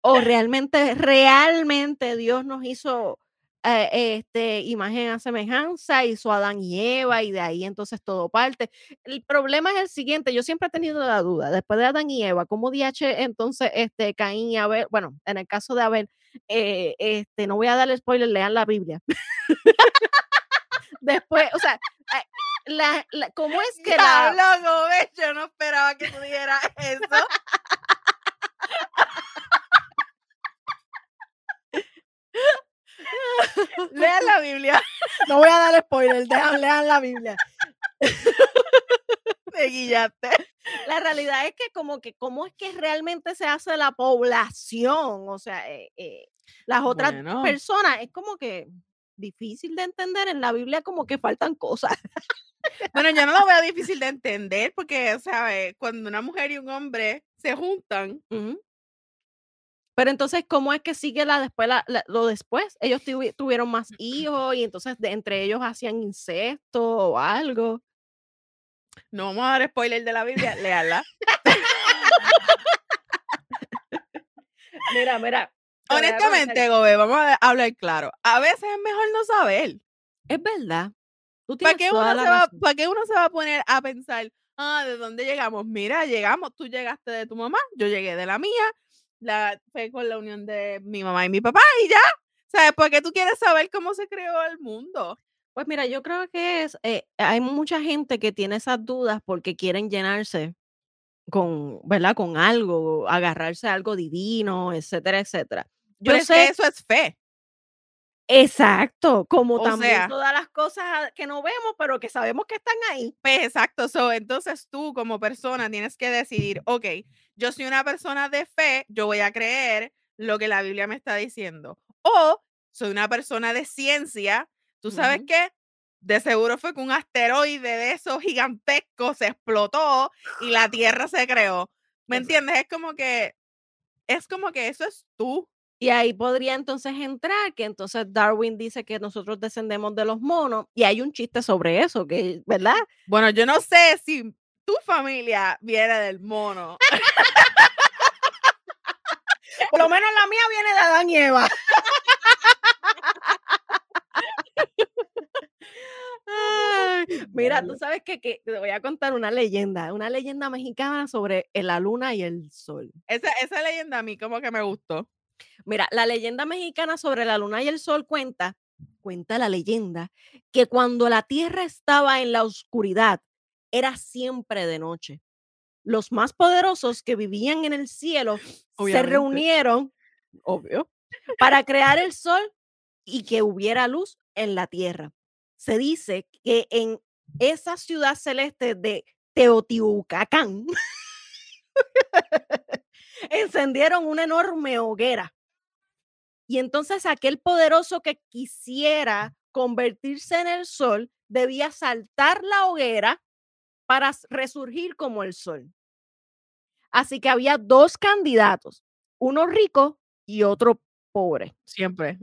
o realmente, realmente Dios nos hizo eh, este, imagen a semejanza, hizo a Adán y Eva, y de ahí entonces todo parte. El problema es el siguiente, yo siempre he tenido la duda, después de Adán y Eva, ¿cómo DH entonces este, Caín y Abel, bueno, en el caso de Abel, eh, este, no voy a darle spoiler, lean la Biblia. después, o sea, eh, la, la- ¿cómo es que la... Diablo, Gómez, yo no esperaba que tú dijeras eso. Lean la Biblia. No voy a dar spoiler, dejan, lean la Biblia. Te guillaste. La realidad es que como que cómo es que realmente se hace la población, o sea, eh, eh, las otras Bueno. personas, es como que difícil de entender, en la Biblia como que faltan cosas. Bueno, yo no lo veo difícil de entender porque, ¿sabes? Cuando una mujer y un hombre se juntan. Pero entonces, ¿cómo es que sigue la después, la- la- lo después? Ellos tuvi- tuvieron más hijos y entonces de- entre ellos hacían incesto o algo. No vamos a dar spoiler de la Biblia, léala. Mira, mira. Honestamente, Gobe, vamos a hablar claro. A veces es mejor no saber. Es verdad. Tú ¿Para tienes qué, toda uno la se va, razón. ¿Para qué uno se va a poner a pensar, ah, ¿de dónde llegamos? Mira, llegamos, tú llegaste de tu mamá, yo llegué de la mía, la, fue con la unión de mi mamá y mi papá y ya. ¿Sabes? ¿Por qué tú quieres saber cómo se creó el mundo? Pues mira, yo creo que es, eh, hay mucha gente que tiene esas dudas porque quieren llenarse con, ¿verdad? Con algo, agarrarse a algo divino, etcétera, etcétera. Yo Pero es sé, que eso es fe. exacto, como O también sea- todas las cosas que no vemos, pero que sabemos que están ahí. Pues exacto, so, entonces tú como persona tienes que decidir, ok, yo soy una persona de fe, yo voy a creer lo que la Biblia me está diciendo. O soy una persona de ciencia, tú sabes Ujú. qué, de seguro fue que un asteroide de esos gigantescos se explotó y la Tierra se creó. ¿Me entiendes? Es como que, es como que eso es tú. Y ahí podría entonces entrar que entonces Darwin dice que nosotros descendemos de los monos y hay un chiste sobre eso, que, ¿verdad? Bueno, yo no sé si tu familia viene del mono. Por lo menos la mía viene de Adán y Eva. Ay, Mira, tú sabes que, que te voy a contar una leyenda, una leyenda mexicana sobre la luna y el sol. Esa, esa leyenda a mí como que me gustó. Mira, la leyenda mexicana sobre la luna y el sol cuenta, cuenta la leyenda, que cuando la tierra estaba en la oscuridad, era siempre de noche. Los más poderosos que vivían en el cielo se Obviamente. reunieron, obvio, para crear el sol y que hubiera luz en la tierra. Se dice que en esa ciudad celeste de Teotihuacán encendieron una enorme hoguera. Y entonces aquel poderoso que quisiera convertirse en el sol debía saltar la hoguera para resurgir como el sol. Así que había dos candidatos, uno rico y otro pobre. Siempre.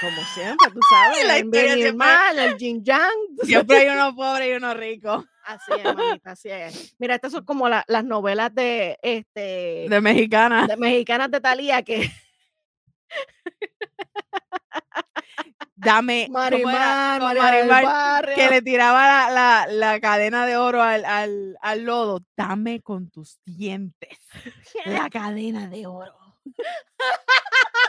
Como siempre, tú sabes, La el historia bien y el mal, el yin yang. Siempre hay uno pobre y uno rico. Así es, mamita, así es. Mira, estas son como la- las novelas de, este, De mexicana. de mexicanas de Talía que Dame. Marimar, Marimar, Barrio. que le tiraba la, la, la cadena de oro al, al, al lodo. Dame con tus dientes la cadena de oro.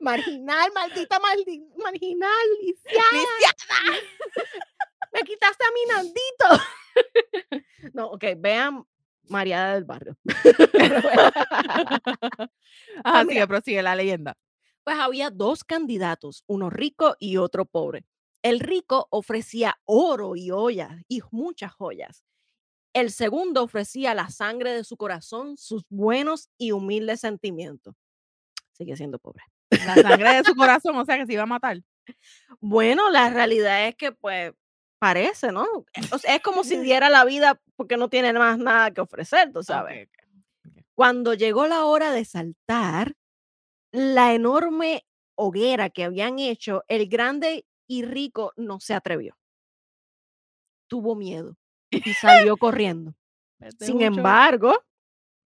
Marginal, maldita maldi- marginal, lisiada. Me quitaste a mi Nandito. no, ok, vean María del Barrio. Ajá, mira. sigue, prosigue la leyenda. Pues había dos candidatos, uno rico y otro pobre. El rico ofrecía oro y ollas y muchas joyas. El segundo ofrecía la sangre de su corazón, sus buenos y humildes sentimientos. Sigue siendo pobre. La sangre de su corazón, o sea que se iba a matar. Bueno, la realidad es que, pues, parece, ¿no? O sea, es como si diera la vida porque no tiene más nada que ofrecer, tú sabes. Cuando llegó la hora de saltar, la enorme hoguera que habían hecho, el grande y rico no se atrevió. Tuvo miedo y salió corriendo. Sin embargo,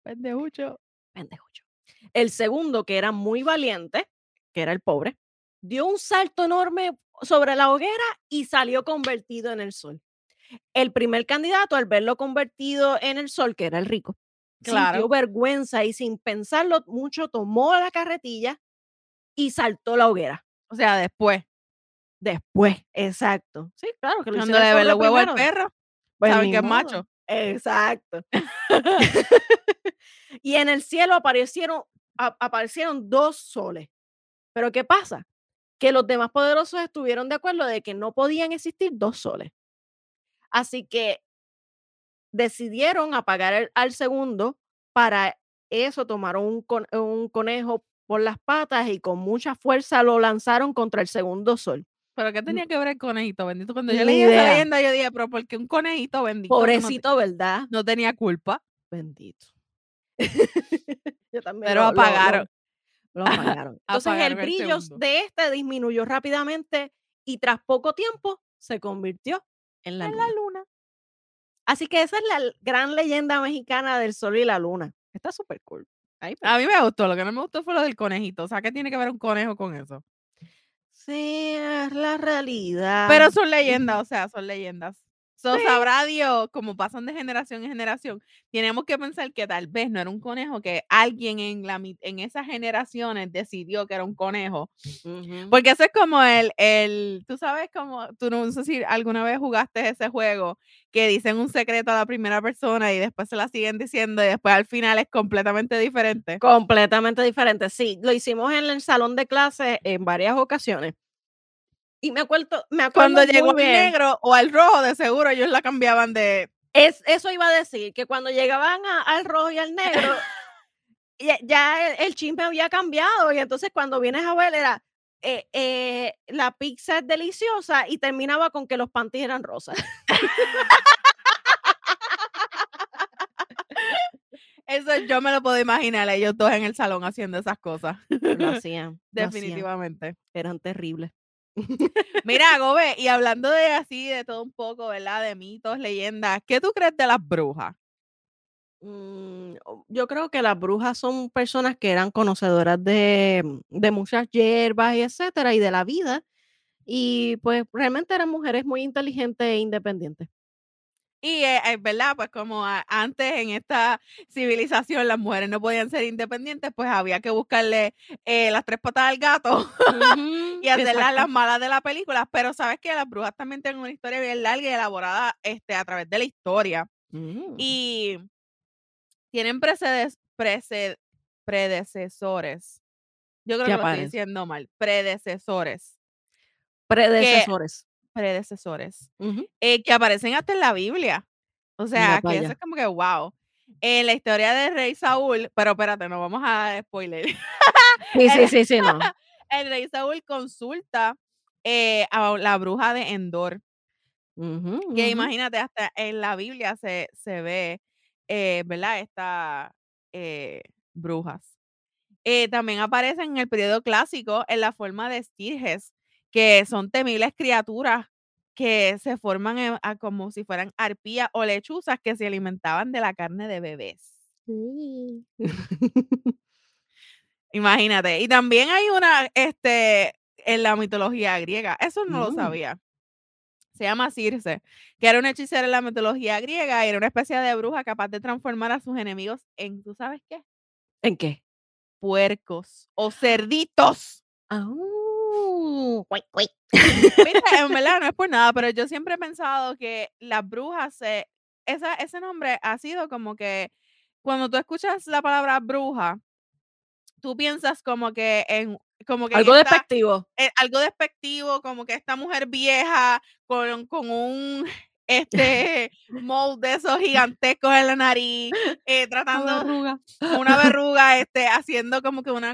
pendejucho. pendejucho, el segundo, que era muy valiente, que era el pobre, dio un salto enorme sobre la hoguera y salió convertido en el sol. El primer candidato, al verlo convertido en el sol, que era el rico, sintió Claro. vergüenza y sin pensarlo mucho tomó la carretilla y saltó la hoguera. O sea, después, Después, exacto. Sí, claro que lo cuando le ve los huevos al perro, Pues saben que es macho. Exacto. y en el cielo aparecieron, a- aparecieron dos soles. Pero ¿qué pasa? Que los demás poderosos estuvieron de acuerdo de que no podían existir dos soles. Así que decidieron apagar el- al segundo. Para eso tomaron un, con- un conejo por las patas y con mucha fuerza lo lanzaron contra el segundo sol. Pero ¿qué tenía que ver el conejito bendito? Cuando yo leí esa leyenda, yo dije, pero ¿por qué un conejito bendito? que no te- Pobrecito, ¿verdad? No, tenía culpa. Bendito. Yo también Pero lo- lo- lo- apagaron. Lo, apagaron. Entonces el Apagaron el brillo de este disminuyó rápidamente y tras poco tiempo se convirtió en la En luna. la luna. Así que esa es la gran leyenda mexicana del sol y la luna. Está súper cool. Ahí pues. A mí me gustó, lo que no me gustó fue lo del conejito. O sea, ¿qué tiene que ver un conejo con eso? Sí, es la realidad. Pero son leyendas, o sea, son leyendas. So, Sí. sabrá Dios, como pasan de generación en generación, tenemos que pensar que tal vez no era un conejo, que alguien en, la, en esas generaciones decidió que era un conejo. Porque eso es como el, el, tú sabes como, tú no sé si alguna vez jugaste ese juego que dicen un secreto a la primera persona y después se la siguen diciendo y después al final es completamente diferente. Completamente diferente. Sí, lo hicimos en el salón de clases en varias ocasiones. Y me acuerdo, me acuerdo Cuando llegó bien. negro o al rojo, de seguro ellos la cambiaban de, Es, eso iba a decir, que cuando llegaban a- al rojo y al negro, ya, ya el, el chisme había cambiado. Y entonces cuando vienes a ver era eh, eh, la pizza es deliciosa y terminaba con que los panties eran rosas. Eso yo me lo puedo imaginar, ellos dos en el salón haciendo esas cosas. Lo hacían. lo hacían, Definitivamente. Eran terribles. Mira, Gobe, y hablando de así, de todo un poco, ¿verdad? De mitos, leyendas, ¿qué tú crees de las brujas? Mm, yo creo que las brujas son personas que eran conocedoras de de muchas hierbas y etcétera, y de la vida, y pues, realmente eran mujeres muy inteligentes e independientes. Y, eh, es verdad, pues, como antes en esta civilización las mujeres no podían ser independientes, pues, había que buscarle, eh, las 3 patas al gato y hacerlas las malas de la película, pero, ¿sabes qué? Las brujas también tienen una historia bien larga y elaborada, este, a través de la historia. Mm. Y tienen precedes prece predecesores. Yo creo Que que lo estoy diciendo mal, predecesores. Que Predecesores. eh, que aparecen hasta en la Biblia. O sea, que eso es como que guau. En la historia del rey Saúl pero espérate, no vamos a spoiler. Sí, sí, El sí, sí, no. el rey Saúl consulta, eh, a la bruja de Endor. Ujú, Que ujú. imagínate, hasta en la Biblia se se ve, eh, ¿verdad? Esta, eh, brujas. Eh, también aparecen en el período clásico en la forma de estirges, que son temibles criaturas que se forman en a como si fueran arpías o lechuzas que se alimentaban de la carne de bebés. Sí. Imagínate. Y también hay una, este, en la mitología griega, eso no lo Mm. sabía. Se llama Circe, que era una hechicera en la mitología griega, y era una especie de bruja capaz de transformar a sus enemigos en, ¿tú sabes qué? ¿En qué? Puercos o cerditos. ¡Au! Cuy. Viste, en verdad no es por nada, pero yo siempre he pensado que las brujas se esa ese nombre ha sido como que cuando tú escuchas la palabra bruja tú piensas como que en como que Algo esta despectivo. eh, algo despectivo, como que esta mujer vieja con con un, este, mold de esos gigantescos en la nariz, eh, La tratando verruga. con una verruga, este, haciendo como que una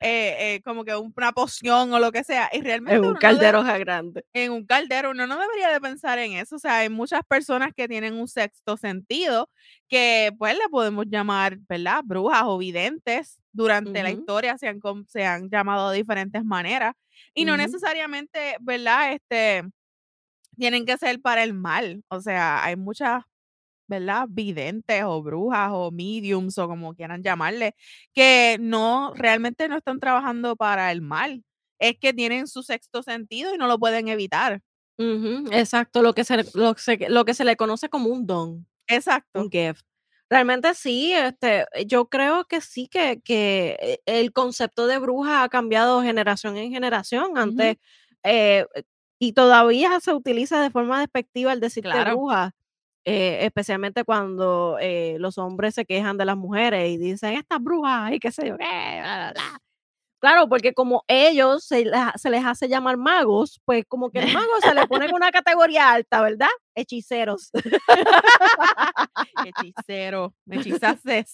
eh eh, como que una poción o lo que sea, y En realmente un uno no de caldero ja grande. en un caldero, uno no debería de pensar en eso, o sea, hay muchas personas que tienen un sexto sentido que, pues, le podemos llamar, ¿verdad? Brujas o videntes. Durante la Ujú. historia se han se han llamado de diferentes maneras, y no Ujú. necesariamente, ¿verdad? Este, tienen que ser para el mal, o sea, hay muchas, ¿verdad? Videntes o brujas o mediums o como quieran llamarle, que no realmente no están trabajando para el mal, es que tienen su sexto sentido y no lo pueden evitar. Ujú, exacto, lo que se lo se lo que se le conoce como un don, un Exacto. gift. Realmente sí, este, yo creo que sí, que que, eh, el concepto de bruja ha cambiado generación en generación. Antes, eh, y todavía se utiliza de forma despectiva el decirte Claro. bruja, eh, especialmente cuando, eh, los hombres se quejan de las mujeres y dicen: "Estas brujas", y qué sé yo qué, bla, bla, bla. Claro, porque como ellos se les hace llamar magos, pues, como que el mago se le pone en una categoría alta, ¿verdad? Hechiceros. Hechicero, me hechizaste.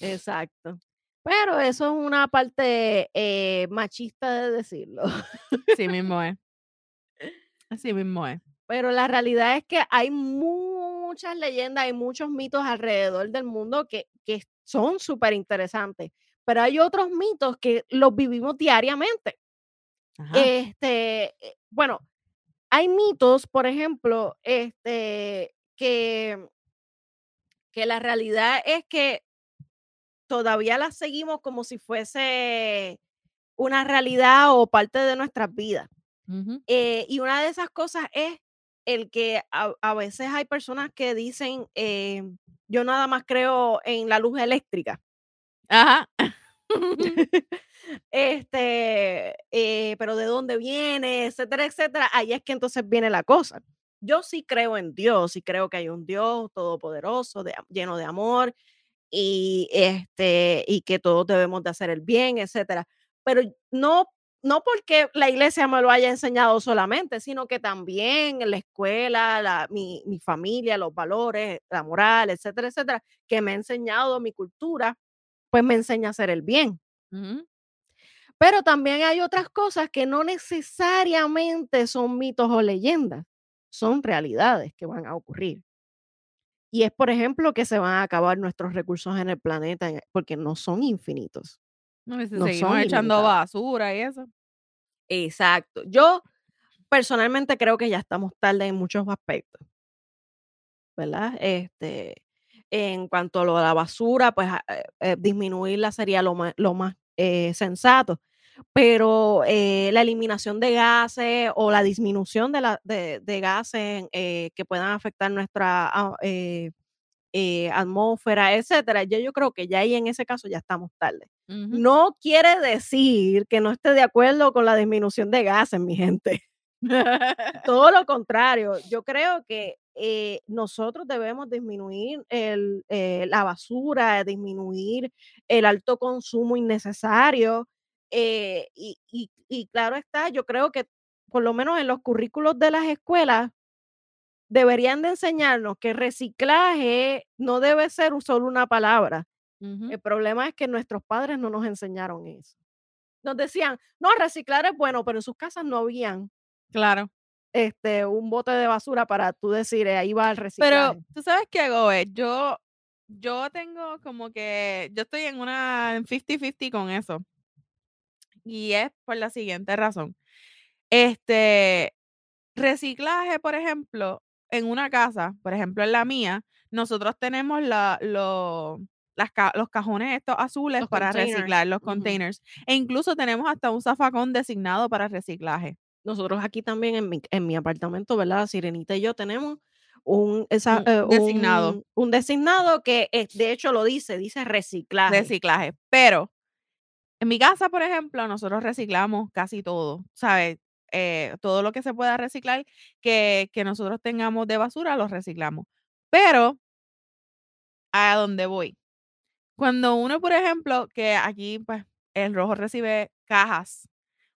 Exacto. Pero eso es una parte, eh, machista de decirlo. Así mismo es. Así mismo es. Pero la realidad es que hay muchas leyendas, hay muchos mitos alrededor del mundo que que son superinteresantes, pero hay otros mitos que los vivimos diariamente. Ajá. Este, eh, bueno, hay mitos, por ejemplo, este, que que la realidad es que todavía las seguimos como si fuese una realidad o parte de nuestras vidas. Ujú. Eh, y una de esas cosas es el que a a veces hay personas que dicen, eh: "Yo nada más creo en la luz eléctrica". Ajá. Este, eh, pero, ¿de dónde viene? Etcétera, etcétera. Ahí es que entonces viene la cosa. Yo sí creo en Dios, y creo que hay un Dios todopoderoso, de lleno de amor, y, este, y que todos debemos de hacer el bien, etcétera. Pero no no porque la iglesia me lo haya enseñado solamente, sino que también en la escuela, la mi mi familia, los valores, la moral, etcétera, etcétera, que me ha enseñado mi cultura, pues, me enseña a hacer el bien. Pero también hay otras cosas que no necesariamente son mitos o leyendas, son realidades que van a ocurrir. Y es, por ejemplo, que se van a acabar nuestros recursos en el planeta, eh, porque no son infinitos, No, y si no seguimos echando basura y eso. Exacto. Yo personalmente creo que ya estamos tarde en muchos aspectos. ¿Verdad? Este, En cuanto a lo de la basura, pues, ah, eh eh, disminuirla sería lo más lo más, eh, sensato. Pero, la eliminación de gases o la disminución de la de de gases, que puedan afectar nuestra, ah, eh atmósfera, etcétera, ya yo creo que ya ahí en ese caso ya estamos tarde. No quiere decir que no esté de acuerdo con la disminución de gases, mi gente. Todo lo contrario, yo creo que, eh, nosotros debemos disminuir el eh, la basura, disminuir el alto consumo innecesario, eh, y y y claro está, yo creo que por lo menos en los currículos de las escuelas deberían de enseñarnos que reciclaje no debe ser solo una palabra. El problema es que nuestros padres no nos enseñaron eso. Nos decían: "No, reciclar es bueno", pero en sus casas no habían Claro. este, un bote de basura para tú decir: "Eh, ahí va el Pero, reciclaje". ¿tú sabes qué, Gobe? Yo yo tengo como que yo estoy en una en fifty-fifty con eso. Y es por la siguiente razón. Este, reciclaje, por ejemplo, en una casa, por ejemplo, en la mía, nosotros tenemos la lo las ca los cajones estos azules Los para reciclar, los containers, e incluso tenemos hasta un zafacón designado para reciclaje. Nosotros aquí también en mi en mi apartamento, ¿verdad? Sirenita y yo tenemos un esa Un eh, designado. un un designado que, eh, de hecho lo dice, dice reciclaje. Reciclaje. Pero, en mi casa, por ejemplo, nosotros reciclamos casi todo, ¿sabes? Eh, todo lo que se pueda reciclar que que nosotros tengamos de basura, lo reciclamos. Pero a dónde voy. Cuando uno, por ejemplo, que aquí, pues, El Rojo recibe cajas,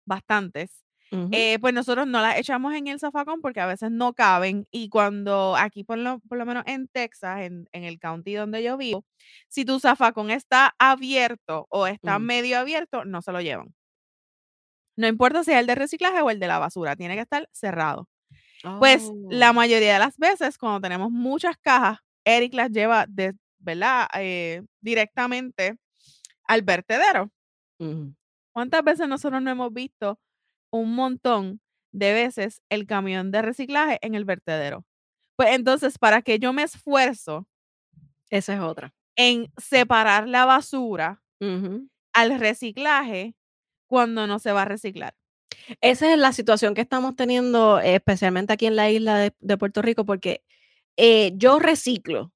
bastantes, eh, pues, nosotros no las echamos en el zafacón porque a veces no caben, y cuando aquí por lo por lo menos en Texas, en en el county donde yo vivo, si tu zafacón está abierto o está Mm. medio abierto, no se lo llevan. No importa si es el de reciclaje o el de la basura, tiene que estar cerrado. Pues, la Oh. mayoría de las veces, cuando tenemos muchas cajas, Eric las lleva de ¿verdad? Eh, directamente al vertedero. ¿Cuántas veces nosotros no hemos visto un montón de veces el camión de reciclaje en el vertedero? Pues, entonces, ¿para qué yo me esfuerzo? Esa es otra. En separar la basura al reciclaje cuando no se va a reciclar. Esa es la situación que estamos teniendo, especialmente aquí en la isla de de Puerto Rico, porque, eh, yo reciclo,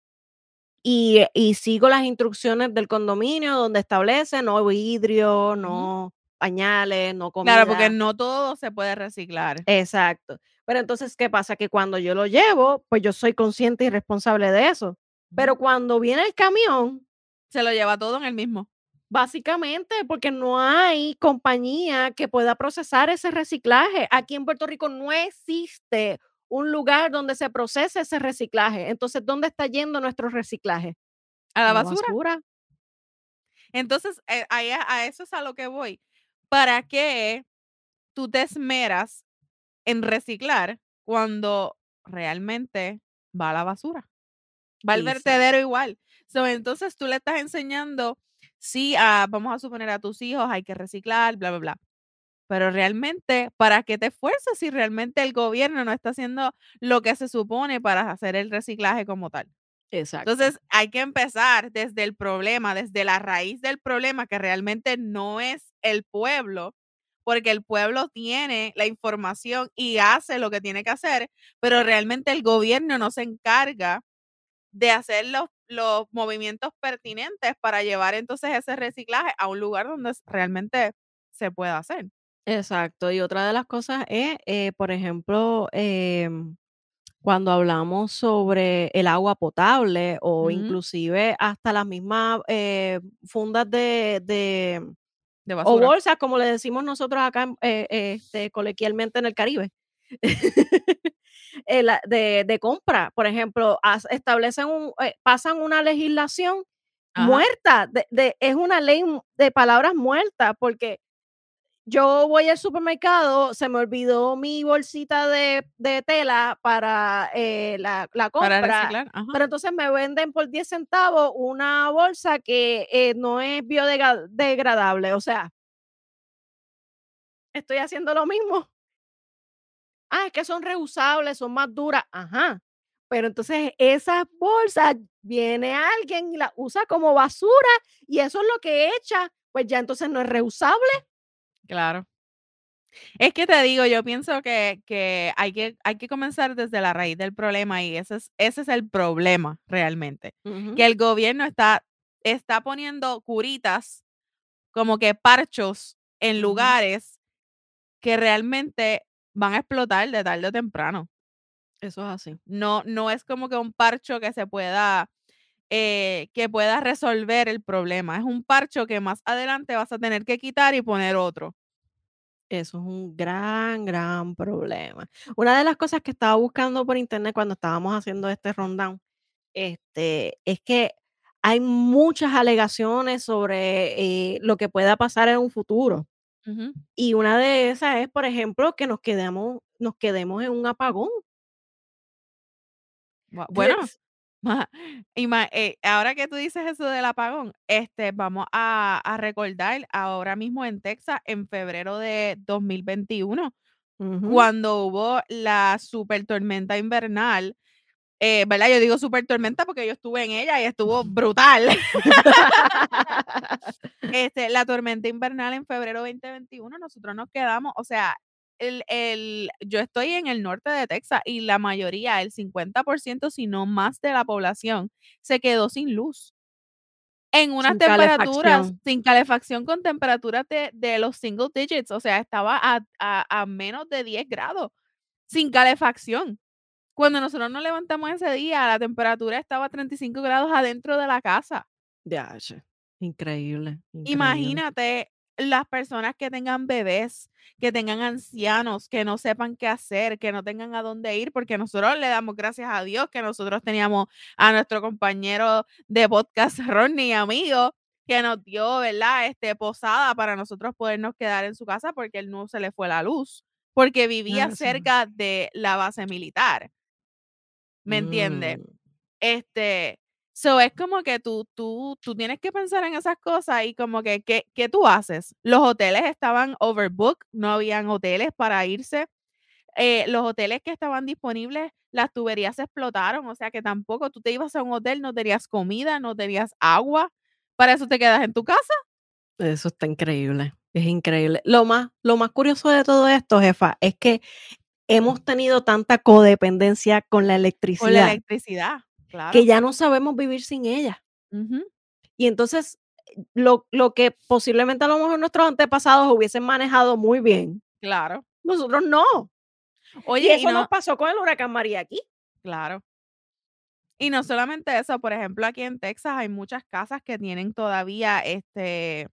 y y sigo las instrucciones del condominio donde establece no vidrio, no pañales, no Claro, porque comida. no todo se puede reciclar. Exacto. Pero entonces, ¿qué pasa? Que cuando yo lo llevo, pues, yo soy consciente y responsable de eso. Pero cuando viene el camión Se lo lleva todo en el mismo. Básicamente, porque no hay compañía que pueda procesar ese reciclaje. Aquí en Puerto Rico no existe un lugar donde se procese ese reciclaje. Entonces, ¿dónde está yendo nuestro reciclaje? ¿A A la basura? basura. Entonces, eh, a a eso es a lo que voy. ¿Para qué tú te esmeras en reciclar cuando realmente va a la basura? Va al vertedero igual. So, entonces tú le estás enseñando, sí, a vamos a suponer a tus hijos hay que reciclar, bla, bla, bla. Pero realmente, ¿para qué te esfuerzas si realmente el gobierno no está haciendo lo que se supone para hacer el reciclaje como tal? Exacto. Entonces, hay que empezar desde el problema, desde la raíz del problema, que realmente no es el pueblo, porque el pueblo tiene la información y hace lo que tiene que hacer, pero realmente el gobierno no se encarga de hacer los los movimientos pertinentes para llevar entonces ese reciclaje a un lugar donde realmente se pueda hacer. Exacto. Y otra de las cosas es, eh, por ejemplo, em, cuando hablamos sobre el agua potable o Ujú. inclusive hasta las mismas, eh, fundas de de De o bolsas, como le decimos nosotros acá, eh, este, coloquialmente en el Caribe. Eh, la de de compra, por ejemplo, has establecen un eh, pasan una legislación Ajá. muerta, de de es una ley de palabras muertas, porque yo voy al supermercado, se me olvidó mi bolsita de de tela para, eh, la la compra, pero entonces me venden por 10 centavos una bolsa que, eh, no es biodega degradable, o sea estoy haciendo lo mismo. Ah, es que son reusables, son más duras. Ajá. pero entonces esas bolsas viene alguien y las usa como basura y eso es lo que echa, pues ya entonces no es reusable. Claro. Es que te digo, yo pienso que, que, hay que hay que comenzar desde la raíz del problema y ese es, ese es el problema realmente. Que el gobierno está, está poniendo curitas, como que parchos en lugares que realmente van a explotar de tarde o temprano. Eso es así. No, no es como que un parcho que se pueda, eh, que pueda resolver el problema. Es un parcho que más adelante vas a tener que quitar y poner otro. Eso es un gran, gran problema. Una de las cosas que estaba buscando por internet cuando estábamos haciendo este rundown, este, es que hay muchas alegaciones sobre eh, lo que pueda pasar en un futuro. Y una de esas es, por ejemplo, que nos quedemos, nos quedemos en un apagón. Bueno, eh, ahora que tú dices eso del apagón, este, vamos a, recordar ahora mismo en Texas, en febrero de 2021, cuando hubo la super tormenta invernal, eh, ¿verdad? Yo digo super tormenta porque yo estuve en ella y estuvo brutal. este, la tormenta invernal en febrero 2021, nosotros nos quedamos, o sea, el, yo estoy en el norte de Texas y la mayoría, el 50%, si no más de la población, se quedó sin luz. En unas temperaturas, sin calefacción, con temperaturas de, los single digits, o sea, estaba a, a, menos de 10 grados, sin calefacción. Cuando nosotros nos levantamos ese día, la temperatura estaba a 35 grados adentro de la casa. Ya, increíble, increíble. Imagínate las personas que tengan bebés, que tengan ancianos, que no sepan qué hacer, que no tengan a dónde ir, porque nosotros le damos gracias a Dios que nosotros teníamos a nuestro compañero de podcast, Ronnie, amigo, que nos dio, ¿verdad? Este, posada para nosotros podernos quedar en su casa porque él no se le fue la luz, porque vivía ah, cerca de la base militar. ¿Me entiendes? Mm. Este, So, es como que tú, tú, tú tienes que pensar en esas cosas y como que, ¿qué, ¿qué tú haces? Los hoteles estaban overbooked, no habían hoteles para irse. Eh, los hoteles que estaban disponibles, las tuberías se explotaron, o sea que tampoco tú te ibas a un hotel, no tenías comida, no tenías agua, para eso te quedas en tu casa. Eso está increíble, es increíble. Lo más, lo más curioso de todo esto, jefa, es que hemos tenido tanta codependencia con la electricidad. Con la electricidad que ya no sabemos vivir sin ella. Y entonces, lo, lo, que posiblemente a lo mejor nuestros antepasados hubiesen manejado muy bien. Claro. Nosotros no. Oye, y eso nos pasó con el huracán María aquí. Claro. Y no solamente eso, por ejemplo, aquí en Texas hay muchas casas que tienen todavía este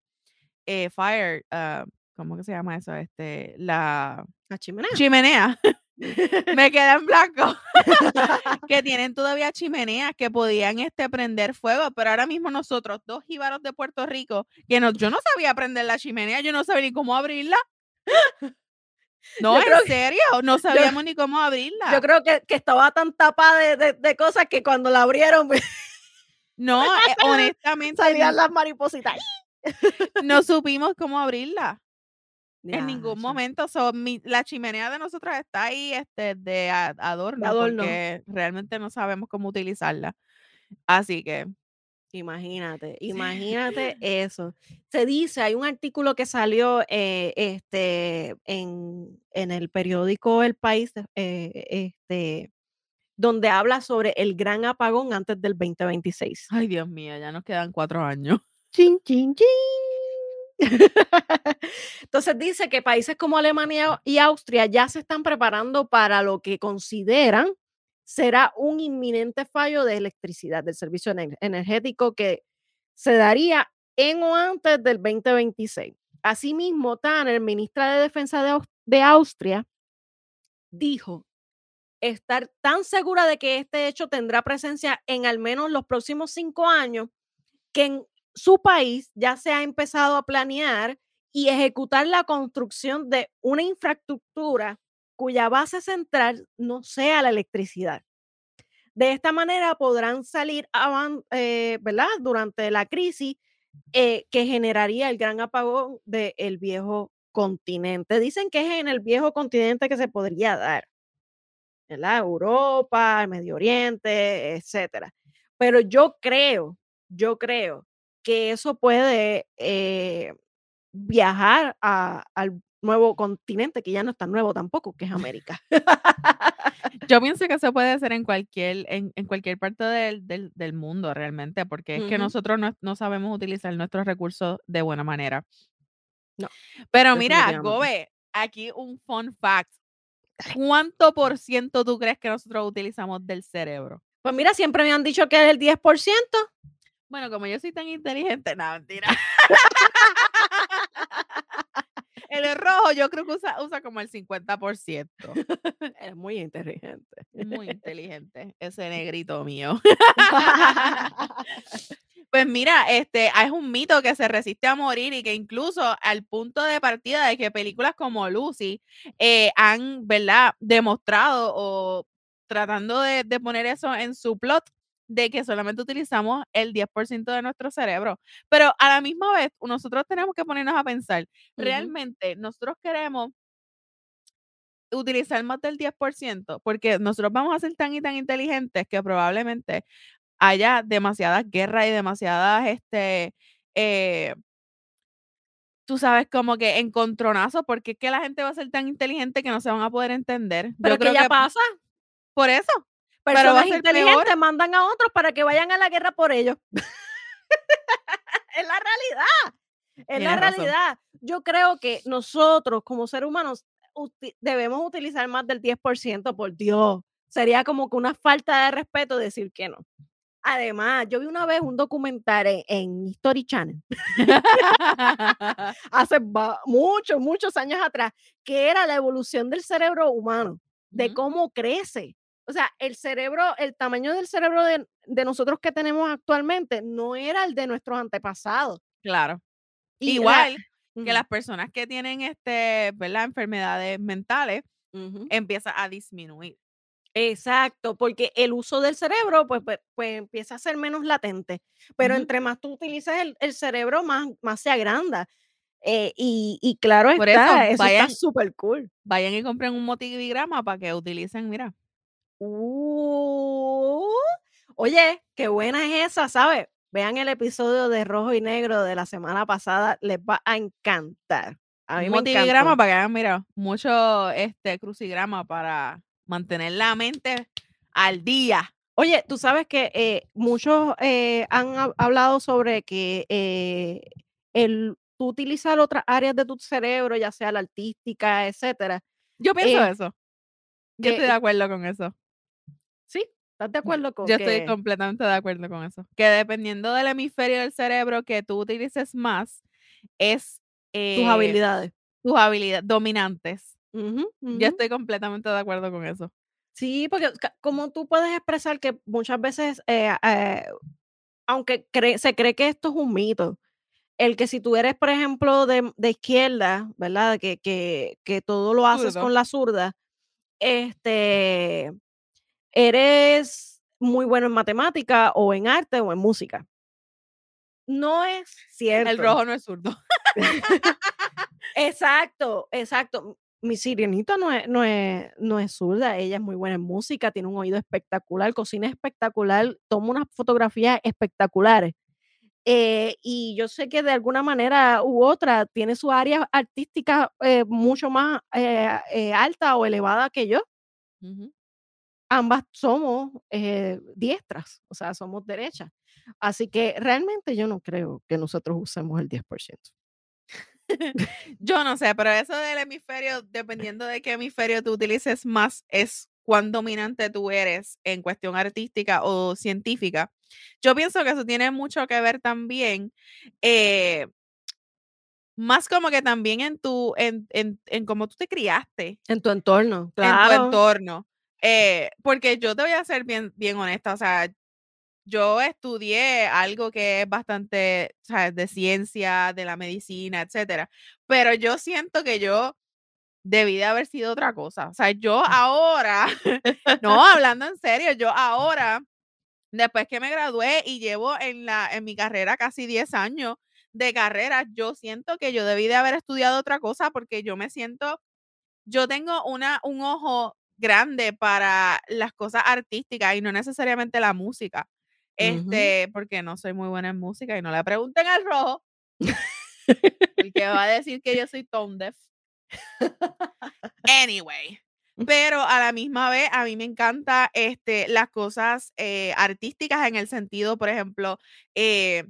eh, fire, uh, ¿cómo que se llama eso? Este, la, la chimenea. Chimenea. me queda en blanco. que tienen todavía chimeneas que podían este, prender fuego, pero ahora mismo nosotros, dos jíbaros de Puerto Rico, que no, yo no sabía prender la chimenea, yo no sabía ni cómo abrirla. No, en serio, no sabíamos ni cómo abrirla. Yo creo que, estaba tan tapada de, cosas que cuando la abrieron, pues, no, eh, honestamente. Salían las maripositas. No supimos cómo abrirla. En ningún momento. la chimenea de nosotros está ahí este, de adorno, porque realmente no sabemos cómo utilizarla. Así que. Imagínate, imagínate eso. Se dice, hay un artículo que salió eh, este, en, el periódico El País, eh, este, donde habla sobre el gran apagón antes del 2026. Ay, Dios mío, ya nos quedan cuatro años. Chin, chin, chin. Entonces dice que países como Alemania y Austria ya se están preparando para lo que consideran será un inminente fallo de electricidad del servicio energético que se daría en o antes del 2026. Asimismo, Tanner, ministra de Defensa de, Austria, dijo estar tan segura de que este hecho tendrá presencia en al menos los próximos cinco años que en su país ya se ha empezado a planear y ejecutar la construcción de una infraestructura cuya base central no sea la electricidad. De esta manera podrán salir eh, durante la crisis eh, que generaría el gran apagón del viejo continente. Dicen que es en el viejo continente que se podría dar. ¿verdad? Europa, el Medio Oriente, etcétera. Pero yo creo, yo creo que eso puede eh, viajar a- al nuevo continente, que ya no es tan nuevo tampoco, que es América. Yo pienso que eso puede ser en cualquier, en, en cualquier parte del, del- del mundo realmente, porque es que nosotros no, no sabemos utilizar nuestros recursos de buena manera. No, Pero mira. Gobe, aquí un fun fact. ¿Cuánto por ciento tú crees que nosotros utilizamos del cerebro? Pues mira, siempre me han dicho que es el 10%. Bueno, como yo soy tan inteligente, no, mentira. El rojo yo creo que usa, usa como el 50%. Es muy inteligente. Muy inteligente, ese negrito mío. Pues mira, este, es un mito que se resiste a morir y que incluso al punto de partida de que películas como Lucy eh, han, ¿verdad?, demostrado o tratando de, de poner eso en su plot de que solamente utilizamos el 10% de nuestro cerebro. Pero a la misma vez, nosotros tenemos que ponernos a pensar, realmente nosotros queremos utilizar más del 10%, porque nosotros vamos a ser tan y tan inteligentes que probablemente haya demasiadas guerras y demasiadas, este, eh, tú sabes, como que encontronazos, porque es que la gente va a ser tan inteligente que no se van a poder entender. Pero Yo que creo ya que pasa. por eso, Personas inteligentes peor. mandan a otros para que vayan a la guerra por ellos. es la realidad. Es la Tienes razón. realidad. Yo creo que nosotros como seres humanos uti- debemos utilizar más del 10%, por Dios. Sería como que una falta de respeto decir que no. Además, yo vi una vez un documental en, en History Channel hace muchos, muchos años atrás, que era la evolución del cerebro humano, de Ujú. cómo crece. O sea, el cerebro, el tamaño del cerebro de, de nosotros que tenemos actualmente no era el de nuestros antepasados. Claro. Y la- Igual que las personas que tienen, este, ¿verdad? Enfermedades mentales ujú. empieza a disminuir. Exacto, porque el uso del cerebro pues, pues, pues empieza a ser menos latente, pero entre más tú utilizas el, el cerebro, más, más se agranda. Eh, y, y claro Por eso, está, eso vayan, está súper cool. vayan y compren un motivigrama para que utilicen, mira. Uh, oye, qué buena es esa, ¿sabes? Vean el episodio de Rojo y Negro de la semana pasada, les va a encantar. A mí me motivigrama encantó. para que hagan, mira, mucho este crucigrama para mantener la mente al día. Oye, tú sabes que eh, muchos eh, han hab- hablado sobre que eh, el tú utilizar otras áreas de tu cerebro, ya sea la artística, etcétera. Yo pienso eso. Yo estoy de acuerdo con eso. Sí, ¿estás de acuerdo con Yo estoy completamente de acuerdo con eso. Que dependiendo del hemisferio del cerebro que tú utilices más, es tus eh, habilidades? tus habilidades dominantes. Yo estoy completamente de acuerdo con eso. Sí, porque como tú puedes expresar que muchas veces, eh, eh, aunque se cree que esto es un mito, el que si tú eres, por ejemplo, de, de izquierda, ¿verdad? Que, que, que todo lo haces Zurdo. con la zurda, este, eres muy bueno en matemática o en arte o en música. No es cierto. El rojo no es zurdo. Exacto, exacto. Mi sirenita no es, no, es, no es zurda, ella es muy buena en música, tiene un oído espectacular, cocina espectacular, toma unas fotografías espectaculares. Eh, y yo sé que de alguna manera u otra tiene su área artística eh, mucho más eh, alta o elevada que yo. Ambas somos eh, diestras, o sea, somos derechas. Así que realmente yo no creo que nosotros usemos el 10%. Yo no sé, pero eso del hemisferio, dependiendo de qué hemisferio tú utilices más, es cuán dominante tú eres en cuestión artística o científica. Yo pienso que eso tiene mucho que ver también, eh, más como que también en tu, en, en, en cómo tú te criaste, En tu entorno, en tu claro. entorno. Eh, porque yo te voy a ser bien, bien honesta, o sea, yo estudié algo que es bastante, ¿sabes? De ciencia, de la medicina, etcétera. Pero yo siento que yo debí de haber sido otra cosa. O sea, yo ahora, no, hablando en serio, yo ahora, después que me gradué y llevo en la, en mi carrera casi 10 años de carrera, yo siento que yo debí de haber estudiado otra cosa porque yo me siento, yo tengo una, un ojo grande para las cosas artísticas y no necesariamente la música. Este, porque no soy muy buena en música y no le pregunten al rojo. porque va a decir que yo soy tone deaf. Anyway, pero a la misma vez a mí me encanta este, las cosas eh, artísticas en el sentido, por ejemplo, eh,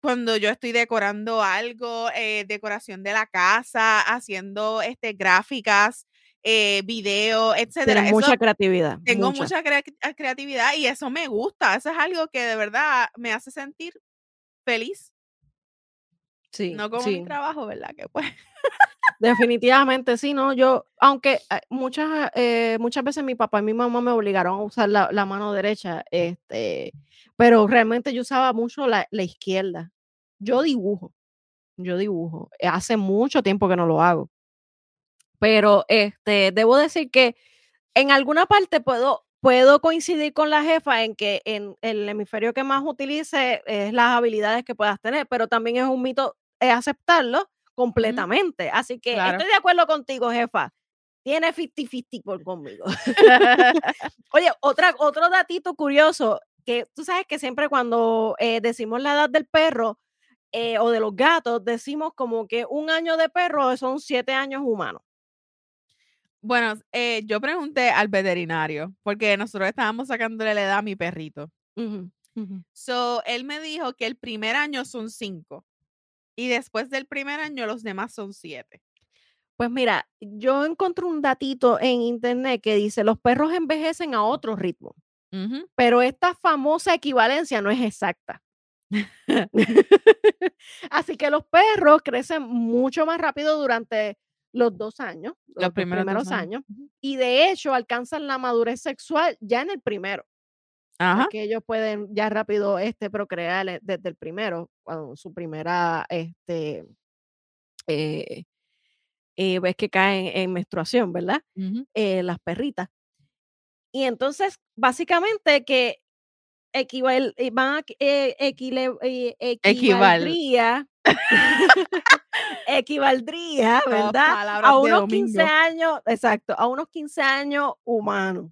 cuando yo estoy decorando algo, eh, decoración de la casa, haciendo este, gráficas, eh, video, etcétera. mucha creatividad. Tengo mucha, ah, creatividad y eso me gusta. Eso es algo que de verdad me hace sentir feliz. Sí. No como mi trabajo, ¿verdad? Que pues. Definitivamente, sí, no, yo, aunque eh, muchas, eh, muchas veces mi papá y mi mamá me obligaron a usar la, la mano derecha, este, pero realmente yo usaba mucho la, la izquierda. Yo dibujo, yo dibujo. Hace mucho tiempo que no lo hago. Pero este, debo decir que en alguna parte puedo, puedo coincidir con la jefa en que en el hemisferio que más utilice es las habilidades que puedas tener, pero también es un mito aceptarlo completamente. Así que estoy de acuerdo contigo, jefa. Tiene 50-50 por conmigo. Oye, otra, otro datito curioso, que tú sabes que siempre cuando eh, decimos la edad del perro eh, o de los gatos, decimos como que un año de perro son siete años humanos. Bueno, eh, yo pregunté al veterinario, porque nosotros estábamos sacándole la edad a mi perrito. So, él me dijo que el primer año son cinco y después del primer año los demás son siete. Pues mira, yo encontré un datito en internet que dice los perros envejecen a otro ritmo, pero esta famosa equivalencia no es exacta. Así que los perros crecen mucho más rápido durante los dos años, los, primeros, años. y de hecho alcanzan la madurez sexual ya en el primero. Ajá. Que ellos pueden ya rápido este, procrear e, desde el primero, cuando su primera, este, eh, eh, ves que caen en menstruación, ¿verdad? Eh, las perritas. Y entonces, básicamente que equival, van a, equivaldría, equivaldría, ¿verdad? A unos 15 años, exacto, a unos 15 años humanos.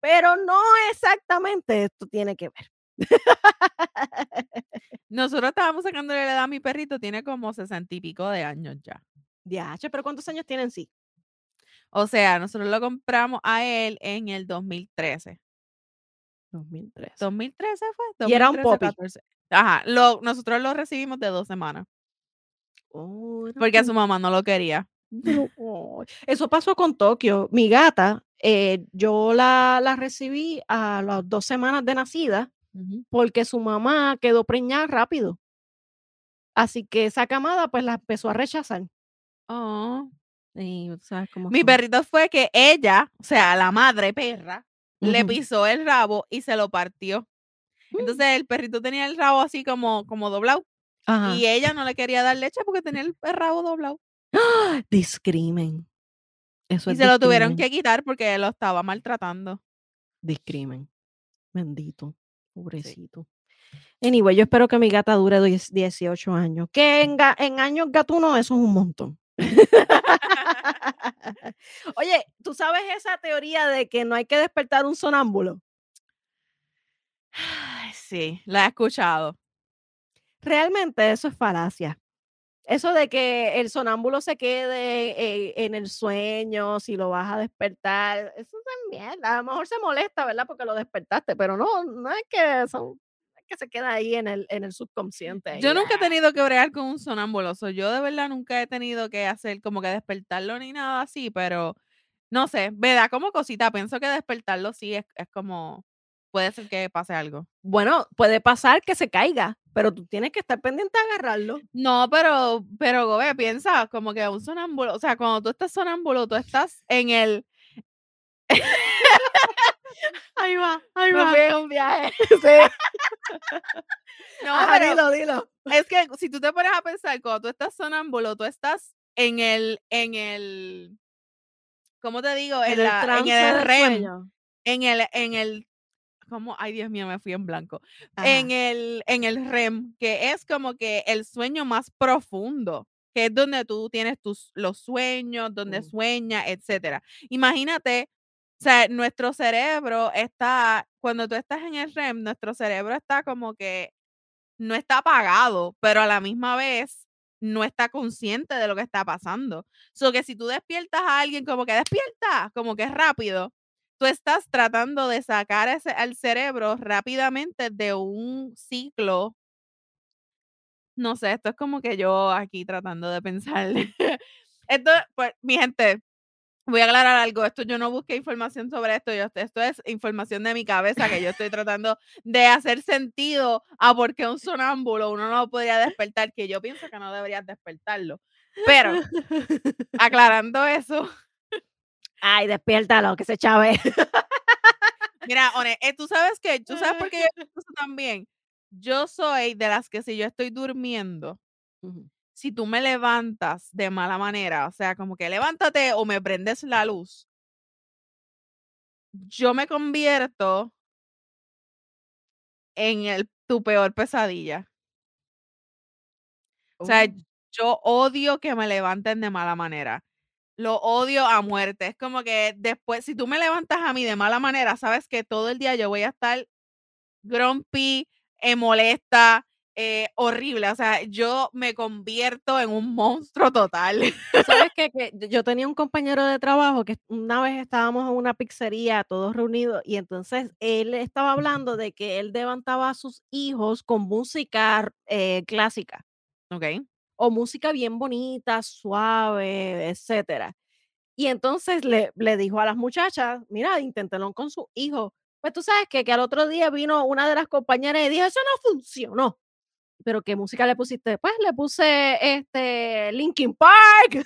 Pero no exactamente esto tiene que ver. Nosotros estábamos sacándole la edad a mi perrito, tiene como sesenta y pico de años ya. Ya, pero ¿cuántos años tienen sí? O sea, nosotros lo compramos a él en el 2013. 2013. 2013 fue. y era un popi. Ajá, lo, nosotros lo recibimos de dos semanas. Oh, porque a su mamá no lo quería. eso pasó con Tokio. Mi gata, eh, yo la, la, recibí a las dos semanas de nacida porque su mamá quedó preñada rápido. Así que esa camada pues la empezó a rechazar. Oh. Mi perrito fue que ella, o sea, la madre perra, le pisó el rabo y se lo partió. Mm. Entonces el perrito tenía el rabo así como, como doblado. Y ella no le quería dar leche porque tenía el rabo doblado. ¡Ah! Discrimen. Eso y se lo tuvieron que quitar porque lo estaba maltratando. Discrimen. Bendito. Pobrecito. Anyway, yo espero que mi gata dure 18 años. Que en, en años gatuno eso es un montón. Oye, ¿tú sabes esa teoría de que no hay que despertar un sonámbulo? Sí, la he escuchado. Realmente eso es falacia. Eso de que el sonámbulo se quede eh, en el sueño, si lo vas a despertar, eso también, a lo mejor se molesta, ¿verdad? Porque lo despertaste, pero no, no es que son que se queda ahí en el, en el subconsciente. Yo nunca he tenido que bregar con un sonámbulo. yo de verdad nunca he tenido que hacer como que despertarlo ni nada así, pero no sé, me da como cosita. Pienso que despertarlo sí es, es como, puede ser que pase algo. Bueno, puede pasar que se caiga, pero tú tienes que estar pendiente de agarrarlo. No, pero, pero, Gobe, piensa como que un sonámbulo, o sea, cuando tú estás sonámbulo, tú estás en el... Ahí va, ahí va. Me un viaje. No, pero dilo, dilo. Es que si tú te pones a pensar, cuando tú estás sonámbulo, tú estás en el, en el, ¿cómo te digo? En, el, en el REM. En el, en el, ¿cómo? Ay, Dios mío, me fui en blanco. En el, en el REM, que es como que el sueño más profundo que es donde tú tienes tus, los sueños, donde sueñas, etcétera. Imagínate O sea, nuestro cerebro está, cuando tú estás en el REM, nuestro cerebro está como que no está apagado, pero a la misma vez no está consciente de lo que está pasando. So que si tú despiertas a alguien como que despierta, como que es rápido, tú estás tratando de sacar ese, al cerebro rápidamente de un ciclo. No sé, esto es como que yo aquí tratando de pensar. esto, pues, mi gente, voy a aclarar algo. Esto yo no busqué información sobre esto. Yo, esto es información de mi cabeza que yo estoy tratando de hacer sentido a por qué un sonámbulo uno no podría despertar, que yo pienso que no deberías despertarlo. Pero, aclarando eso. Ay, despiértalo, que se chave. Mira, One, eh, tú sabes que, tú sabes por qué yo también. Yo soy de las que si yo estoy durmiendo, si tú me levantas de mala manera, o sea, como que levántate o me prendes la luz, yo me convierto en el, tu peor pesadilla. O sea, oh. yo odio que me levanten de mala manera. Lo odio a muerte. Es como que después, si tú me levantas a mí de mala manera, sabes que todo el día yo voy a estar grumpy, eh, molesta, eh, horrible. O sea, yo me convierto en un monstruo total. ¿Sabes qué? Que yo tenía un compañero de trabajo que una vez estábamos en una pizzería todos reunidos y entonces él estaba hablando de que él levantaba a sus hijos con música eh, clásica. Ok. O música bien bonita, suave, etcétera. Y entonces le, le dijo a las muchachas, mira, inténtelo con su hijo. Pues tú sabes que, que al otro día vino una de las compañeras y dijo, eso no funcionó pero ¿qué música le pusiste? Pues le puse este Linkin Park.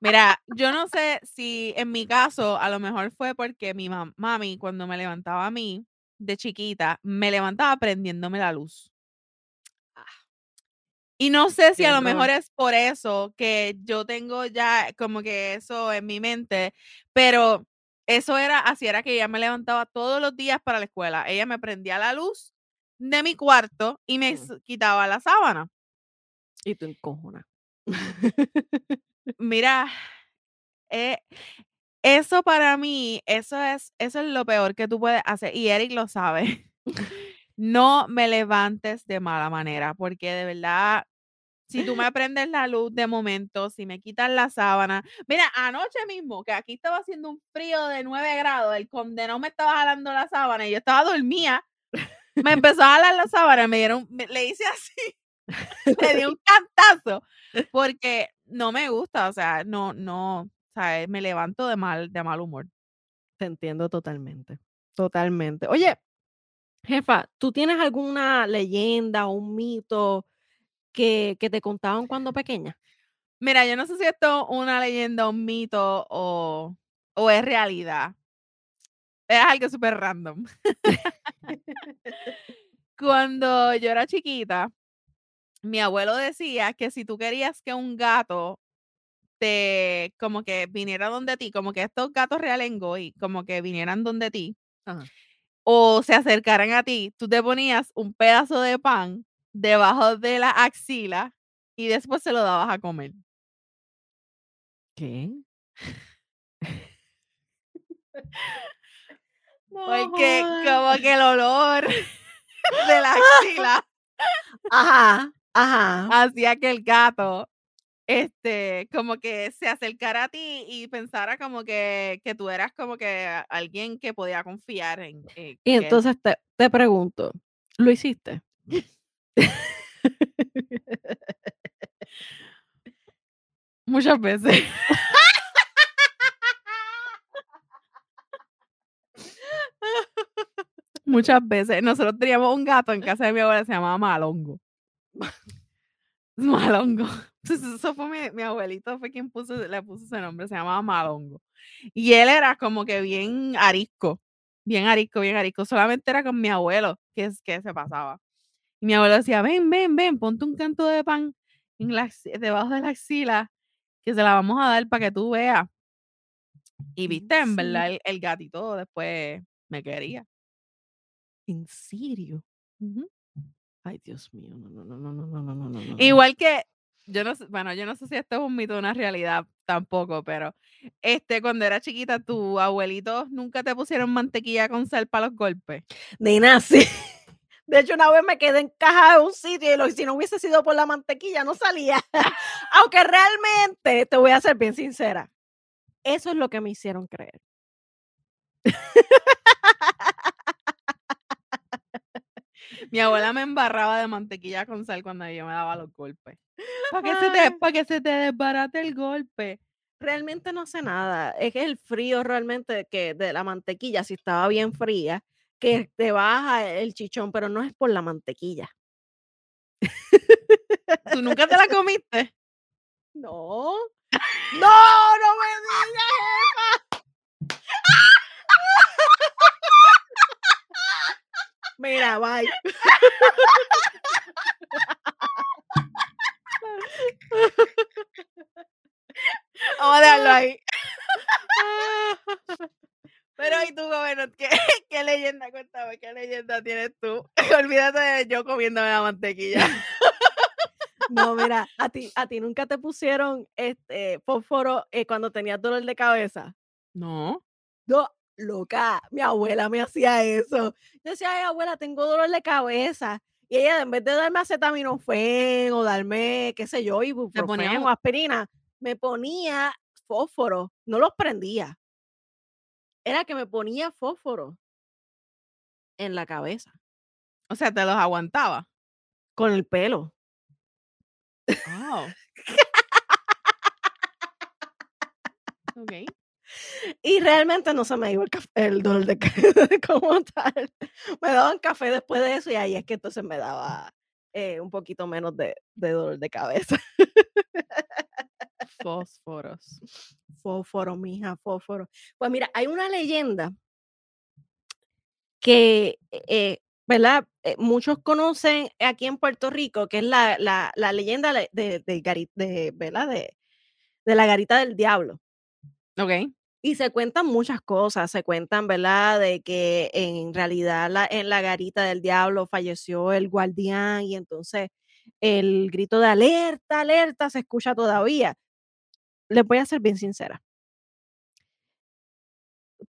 Mira, yo no sé si en mi caso a lo mejor fue porque mi mami cuando me levantaba a mí de chiquita, me levantaba prendiéndome la luz. Ah. Y no sé si a lo mejor es por eso que yo tengo ya como que eso en mi mente, pero eso era, así era que ella me levantaba todos los días para la escuela. Ella me prendía la luz de mi cuarto y me quitaba la sábana. Y tú encojona. Mira, eh, eso para mí, eso es, eso es lo peor que tú puedes hacer. Y Eric lo sabe. no me levantes de mala manera, porque de verdad, si tú me prendes la luz de momento, si me quitas la sábana. Mira, anoche mismo, que aquí estaba haciendo un frío de 9 grados, el condenado me estaba jalando la sábana y yo estaba dormida me empezó a jalar la sábana, me dieron, le hice así, le di un cantazo, porque no me gusta, o sea, no, no, o sea, me levanto de mal, de mal humor. Te entiendo totalmente, totalmente. Oye, jefa, ¿tú tienes alguna leyenda o un mito que, que te contaban cuando pequeña? Mira, yo no sé si esto es una leyenda, un mito o, o es realidad, es algo súper random. Cuando yo era chiquita, mi abuelo decía que si tú querías que un gato te, como que viniera donde ti, como que estos gatos realengo y como que vinieran donde ti, o se acercaran a ti, tú te ponías un pedazo de pan debajo de la axila y después se lo dabas a comer. ¿Qué? Porque como que el olor de la axila ajá, ajá. hacía que el gato este, como que se acercara a ti y pensara como que, que tú eras como que alguien que podía confiar en. y entonces te, te, pregunto, ¿lo hiciste? Muchas veces. Muchas veces. Nosotros teníamos un gato en casa de mi abuela, se llamaba Malongo. Malongo. eso fue mi, abuelito, fue quien puso, le puso ese nombre, se llamaba Malongo. Y él era como que bien arisco, bien arisco, bien arisco. Solamente era con mi abuelo que, que se pasaba. Y mi abuelo decía, ven, ven, ven, ponte un canto de pan en la, debajo de la axila, que se la vamos a dar para que tú veas. Y viste, en verdad, el gatito después me quería. ¿En serio? Ay, Dios mío, no, no, no, no, no, no, no, no. Igual que Yo no bueno, yo no sé si esto es un mito o una realidad tampoco, pero este, cuando era chiquita, ¿tu abuelito nunca te pusieron mantequilla con sal para los golpes? Nena, sí. De hecho, una vez me quedé encajada en un sitio y lo- si no hubiese sido por la mantequilla, no salía. Aunque realmente, te voy a ser bien sincera, eso es lo que me hicieron creer. Mi abuela me embarraba de mantequilla con sal cuando yo me daba los golpes. Para que, se te, Ay. pa' que se te desbarate el golpe. Realmente no sé nada. Es que el frío realmente que de la mantequilla, si estaba bien fría, que te baja el chichón, pero no es por la mantequilla. ¿Tú nunca te la comiste? No. No, no me digas, jefa. Bye. Vamos a dejarlo ahí. Pero ¿y tú, gobernador? ¿Qué, ¿Qué leyenda? Cuéntame, ¿qué leyenda tienes tú? Olvídate de yo comiéndome la mantequilla. No, mira, a ti, a ti nunca te pusieron este fósforo eh, cuando tenías dolor de cabeza. No. No, loca, mi abuela me hacía eso. Yo decía, ay, abuela, tengo dolor de cabeza. Y ella, en vez de darme acetaminofén o darme, qué sé yo, ibuprofeno ponía o aspirina, me ponía fósforo. No los prendía. Era que me ponía fósforo en la cabeza, O sea, te los aguantaba. con el pelo. Oh. ok. Y realmente no se me iba el, dolor de cabeza como tal. Me daban café después de eso y ahí es que entonces me daba eh, un poquito menos de, de dolor de cabeza. Fósforos. Fósforo, mija, fósforo. Pues mira, hay una leyenda que, eh, ¿verdad? Eh, muchos conocen aquí en Puerto Rico, que es la, la, la leyenda de, de, de ¿verdad? De, de la garita del diablo. Ok. Y se cuentan muchas cosas, se cuentan, ¿verdad? De que en realidad en la garita del diablo falleció el guardián y entonces el grito de alerta, alerta se escucha todavía. Les voy a ser bien sincera.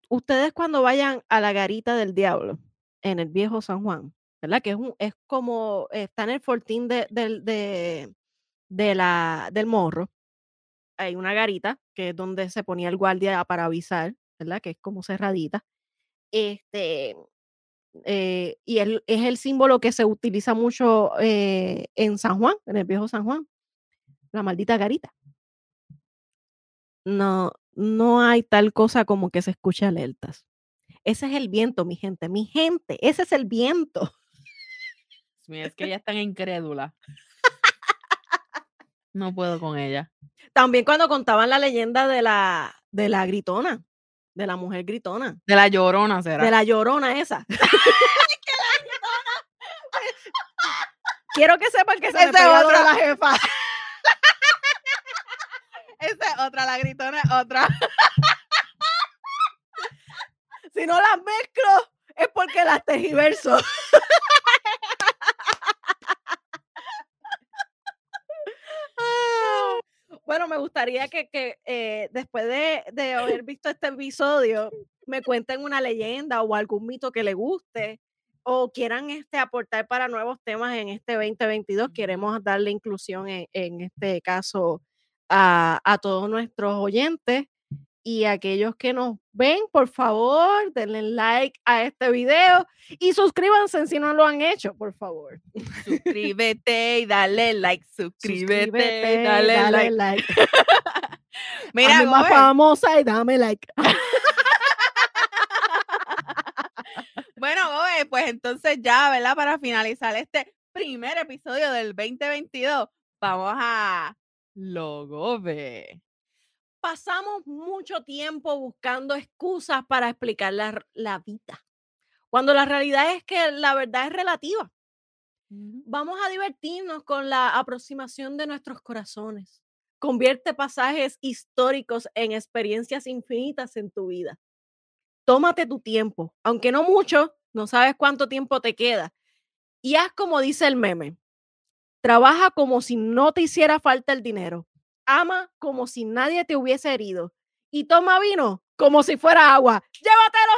Ustedes cuando vayan a la garita del diablo en el viejo San Juan, ¿verdad? Que es, un, es como, está en el fortín de, de, de la, del morro. Hay una garita que es donde se ponía el guardia para avisar, ¿verdad? Que es como cerradita. Este, eh, y es el símbolo que se utiliza mucho eh, en San Juan, en el viejo San Juan, la maldita garita. No, no hay tal cosa como que se escuche alertas. Ese es el viento, mi gente, mi gente, ese es el viento. Es que ella es tan incrédula. No puedo con ella. También cuando contaban la leyenda de la, de la gritona, de la mujer gritona, De la llorona será. de la llorona esa. Quiero que sepan que se me Esa es pega otra. la jefa. Esa es otra, la gritona es otra. Si no las mezclo, es porque las tergiverso. Bueno, me gustaría que, que, eh, después de, de haber visto este episodio, me cuenten una leyenda o algún mito que le guste o quieran este, aportar para nuevos temas en este 2022. Queremos darle inclusión en, en este caso a, a todos nuestros oyentes y aquellos que nos ven, por favor, denle like a este video y suscríbanse si no lo han hecho, por favor. Suscríbete y dale like. Suscríbete, Suscríbete, y dale, dale like. like. Mira, más famosa y dame like. bueno, Gobe, pues entonces ya, ¿verdad? Para finalizar este primer episodio del 2022, vamos a Logobe. Pasamos mucho tiempo buscando excusas para explicar la, la vida, cuando la realidad es que la verdad es relativa. Vamos a divertirnos con la aproximación de nuestros corazones. Convierte pasajes históricos en experiencias infinitas en tu vida. Tómate tu tiempo, aunque no mucho, no sabes cuánto tiempo te queda. Y haz como dice el meme. Trabaja como si no te hiciera falta el dinero. Ama como si nadie te hubiese herido. Y toma vino como si fuera agua. ¡Llévatelos